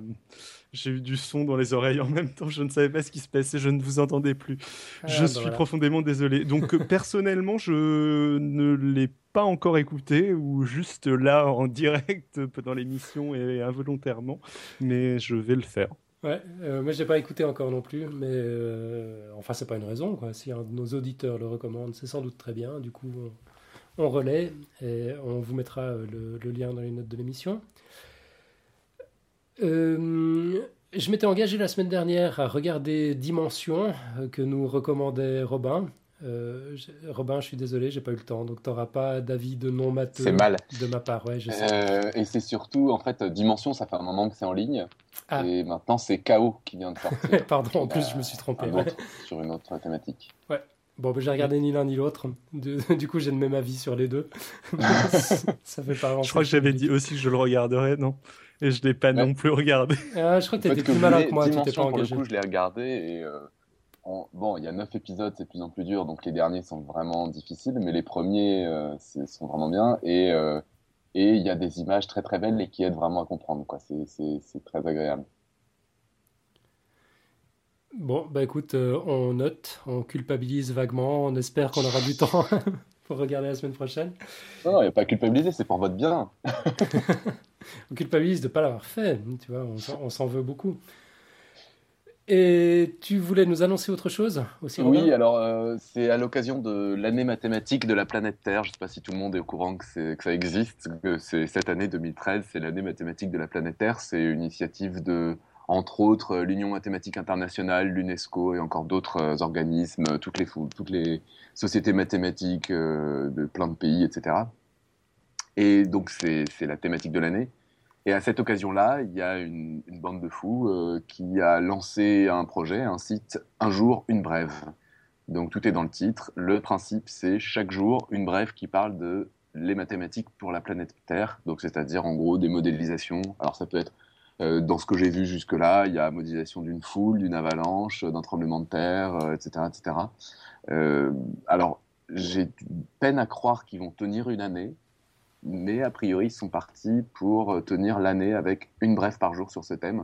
j'ai eu du son dans les oreilles en même temps. Je ne savais pas ce qui se passait, je ne vous entendais plus. Ah, je bah suis profondément désolé. Donc, euh, (laughs) personnellement, je ne l'ai pas encore écouté ou juste là en direct (laughs) pendant l'émission et involontairement, mais je vais le faire. Ouais, euh, moi j'ai pas écouté encore non plus, mais euh, enfin c'est pas une raison quoi. Si un de nos auditeurs le recommande, c'est sans doute très bien. Du coup, on relaie et on vous mettra le, lien dans les notes de l'émission. je m'étais engagé la semaine dernière à regarder Dimension que nous recommandait Robin. Euh, Robin, je suis désolé, j'ai pas eu le temps, donc tu n'auras pas d'avis de non matheux de ma part. Ouais, je sais. Euh, et c'est surtout, en fait, Dimension, ça fait un moment que c'est en ligne. Ah. Et maintenant, c'est KO qui vient de sortir. (laughs) Pardon, en plus, je me suis trompé. Sur une autre thématique. Ouais. Bon, ben, j'ai regardé ni l'un ni l'autre. (laughs) Du coup, j'ai le même avis sur les deux. (laughs) ça fait pas Je crois que j'avais dit aussi que je le regarderais, non? Et je l'ai pas non plus regardé. Ah, je crois que tu étais plus malin que moi. Dimension, pas engagé. pour le coup, je l'ai regardé et. Euh, bon, il y a neuf épisodes, c'est de plus en plus dur, donc les derniers sont vraiment difficiles, mais les premiers euh, sont vraiment bien. Et euh, et il y a des images très très belles et qui aident vraiment à comprendre. Quoi. C'est, très agréable. Bon, bah écoute, euh, on note, on culpabilise vaguement, on espère qu'on aura du temps (laughs) pour regarder la semaine prochaine. Non, il n'y a pas à culpabiliser, c'est pour votre bien. (laughs) on culpabilise de ne pas l'avoir fait, tu vois, on s'en veut beaucoup. Et tu voulais nous annoncer autre chose aussi Oui, alors euh, c'est à l'occasion de l'année mathématique de la planète Terre. Je ne sais pas si tout le monde est au courant que, que ça existe. Que c'est cette année 2013, c'est l'année mathématique de la planète Terre. C'est une initiative de, entre autres, l'Union mathématique internationale, l'UNESCO et encore d'autres euh, organismes, toutes les, toutes les sociétés mathématiques euh, de plein de pays, etc. Et donc c'est la thématique de l'année. Et à cette occasion-là, il y a une, bande de fous euh, qui a lancé un projet, un site Un jour, une brève. Donc tout est dans le titre. Le principe, c'est chaque jour une brève qui parle de les mathématiques pour la planète Terre. Donc c'est-à-dire en gros des modélisations. Alors ça peut être euh, dans ce que j'ai vu jusque-là, il y a modélisation d'une foule, d'une avalanche, d'un tremblement de terre, etc., euh, etc. alors j'ai peine à croire qu'ils vont tenir une année mais a priori, ils sont partis pour euh, tenir l'année avec une brève par jour sur ce thème.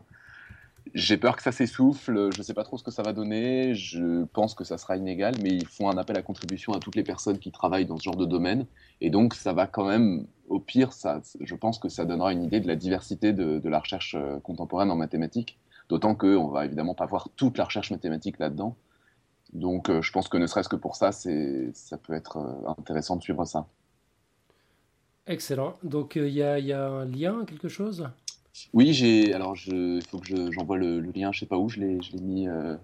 J'ai peur que ça s'essouffle, je ne sais pas trop ce que ça va donner, je pense que ça sera inégal, mais ils font un appel à contribution à toutes les personnes qui travaillent dans ce genre de domaine, et donc ça va quand même, au pire, ça, je pense que ça donnera une idée de la diversité de, la recherche euh, contemporaine en mathématiques, d'autant qu'on va évidemment pas voir toute la recherche mathématique là-dedans. Donc euh, je pense que ne serait-ce que pour ça, ça peut être intéressant de suivre ça. Excellent. Donc il euh, y, a un lien, quelque chose? Oui, j'ai. Alors il faut que j'envoie le, lien. Je sais pas où. Je l'ai mis. Il euh,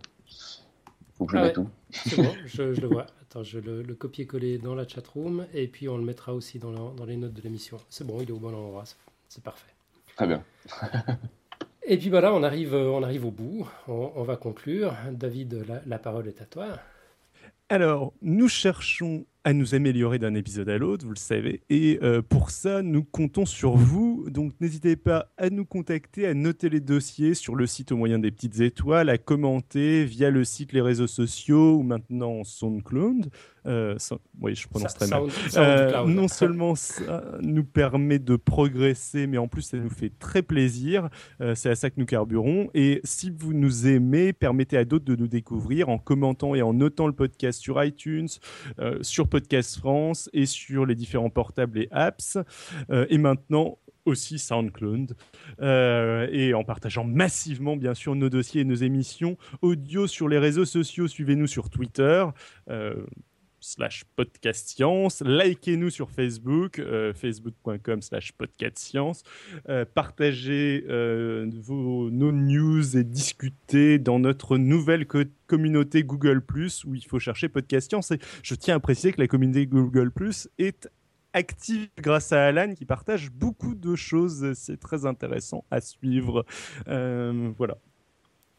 faut que je le ah mette où? C'est bon, je, le vois. Attends, je le, le copier-coller dans la chatroom et puis on le mettra aussi dans, dans les notes de l'émission. C'est bon, il est au bon endroit. C'est parfait. Très bien. (laughs) et puis voilà, on arrive, on arrive au bout. On, va conclure. David, la, la parole est à toi. Alors, nous cherchons à nous améliorer d'un épisode à l'autre, vous le savez. Et euh, pour ça, nous comptons sur vous. Donc n'hésitez pas à nous contacter, à noter les dossiers sur le site au moyen des petites étoiles, à commenter via le site, les réseaux sociaux ou maintenant SoundCloud. Euh, oui, je prononce très mal. Euh, non seulement ça nous permet de progresser, mais en plus ça nous fait très plaisir. c'est à ça que nous carburons. Et si vous nous aimez, permettez à d'autres de nous découvrir en commentant et en notant le podcast sur iTunes, sur Podcast France et sur les différents portables et apps. Euh, et maintenant, aussi SoundCloud euh, et en partageant massivement bien sûr nos dossiers et nos émissions audio sur les réseaux sociaux. Suivez-nous sur Twitter. Euh, slash podcastscience. Likez-nous sur Facebook, euh, facebook.com slash podcastscience. Euh, partagez euh, vos, nos news et discutez dans notre nouvelle communauté Google+, où il faut chercher Podcast Science. Et je tiens à préciser que la communauté Google+, est active grâce à Alan qui partage beaucoup de choses. C'est très intéressant à suivre. voilà.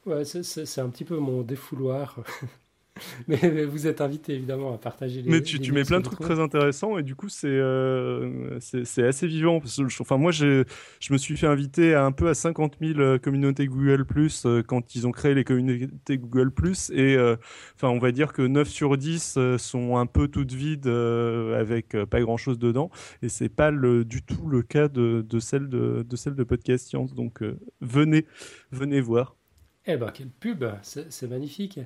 Ouais, c'est un petit peu mon défouloir. (laughs) (laughs) mais, vous êtes invité évidemment à partager les. Mais tu, tu mets plein de trucs très intéressants et du coup c'est euh, c'est assez vivant. enfin moi je me suis fait inviter à un peu à 50 000 euh, communautés Google Plus euh, quand ils ont créé les communautés Google Plus et enfin on va dire que 9 sur 10 sont un peu toutes vides avec pas grand chose dedans et c'est pas le, du tout le cas de, de celle de, de celle de Podcast Science donc venez venez voir. Eh ben, quelle pub C'est magnifique.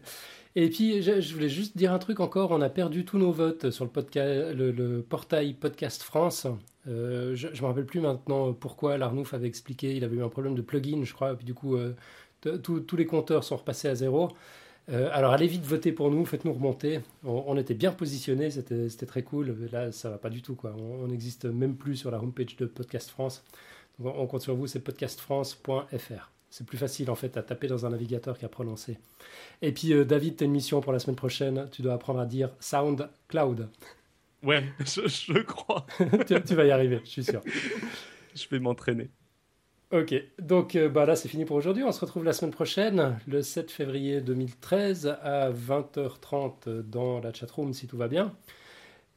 Et puis, je, voulais juste dire un truc encore. On a perdu tous nos votes sur le, portail Podcast France. Euh, je ne me rappelle plus maintenant pourquoi l'Arnouf avait expliqué. Il avait eu un problème de plugin, je crois. Et puis, du coup, euh, tous les compteurs sont repassés à zéro. Euh, alors allez vite voter pour nous, faites-nous remonter. On, était bien positionnés, c'était très cool. Là, ça va pas du tout. On n'existe même plus sur la homepage de Podcast France. on, compte sur vous, c'est podcastfrance.fr. C'est plus facile en fait à taper dans un navigateur qu'à prononcer. Et puis euh, David, tu as une mission pour la semaine prochaine. Tu dois apprendre à dire SoundCloud. Ouais, (laughs) je, crois. (laughs) tu, vas y arriver, je suis sûr. je vais m'entraîner. Ok, donc euh, bah là c'est fini pour aujourd'hui. On se retrouve la semaine prochaine, le 7 février 2013 à 20h30 dans la chatroom si tout va bien,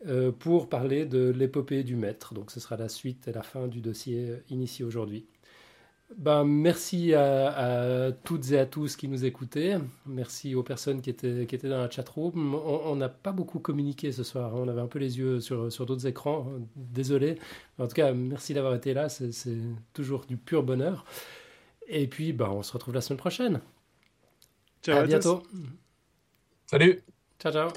euh, pour parler de l'épopée du maître. Donc ce sera la suite et la fin du dossier initié aujourd'hui. Ben, merci à, toutes et à tous qui nous écoutaient. Merci aux personnes qui étaient, qui étaient dans la chatroom. On n'a pas beaucoup communiqué ce soir. Hein. On avait un peu les yeux sur, sur d'autres écrans. Désolé. En tout cas, merci d'avoir été là. C'est toujours du pur bonheur. Et puis, ben, on se retrouve la semaine prochaine. Ciao à, bientôt. Salut. Ciao, ciao.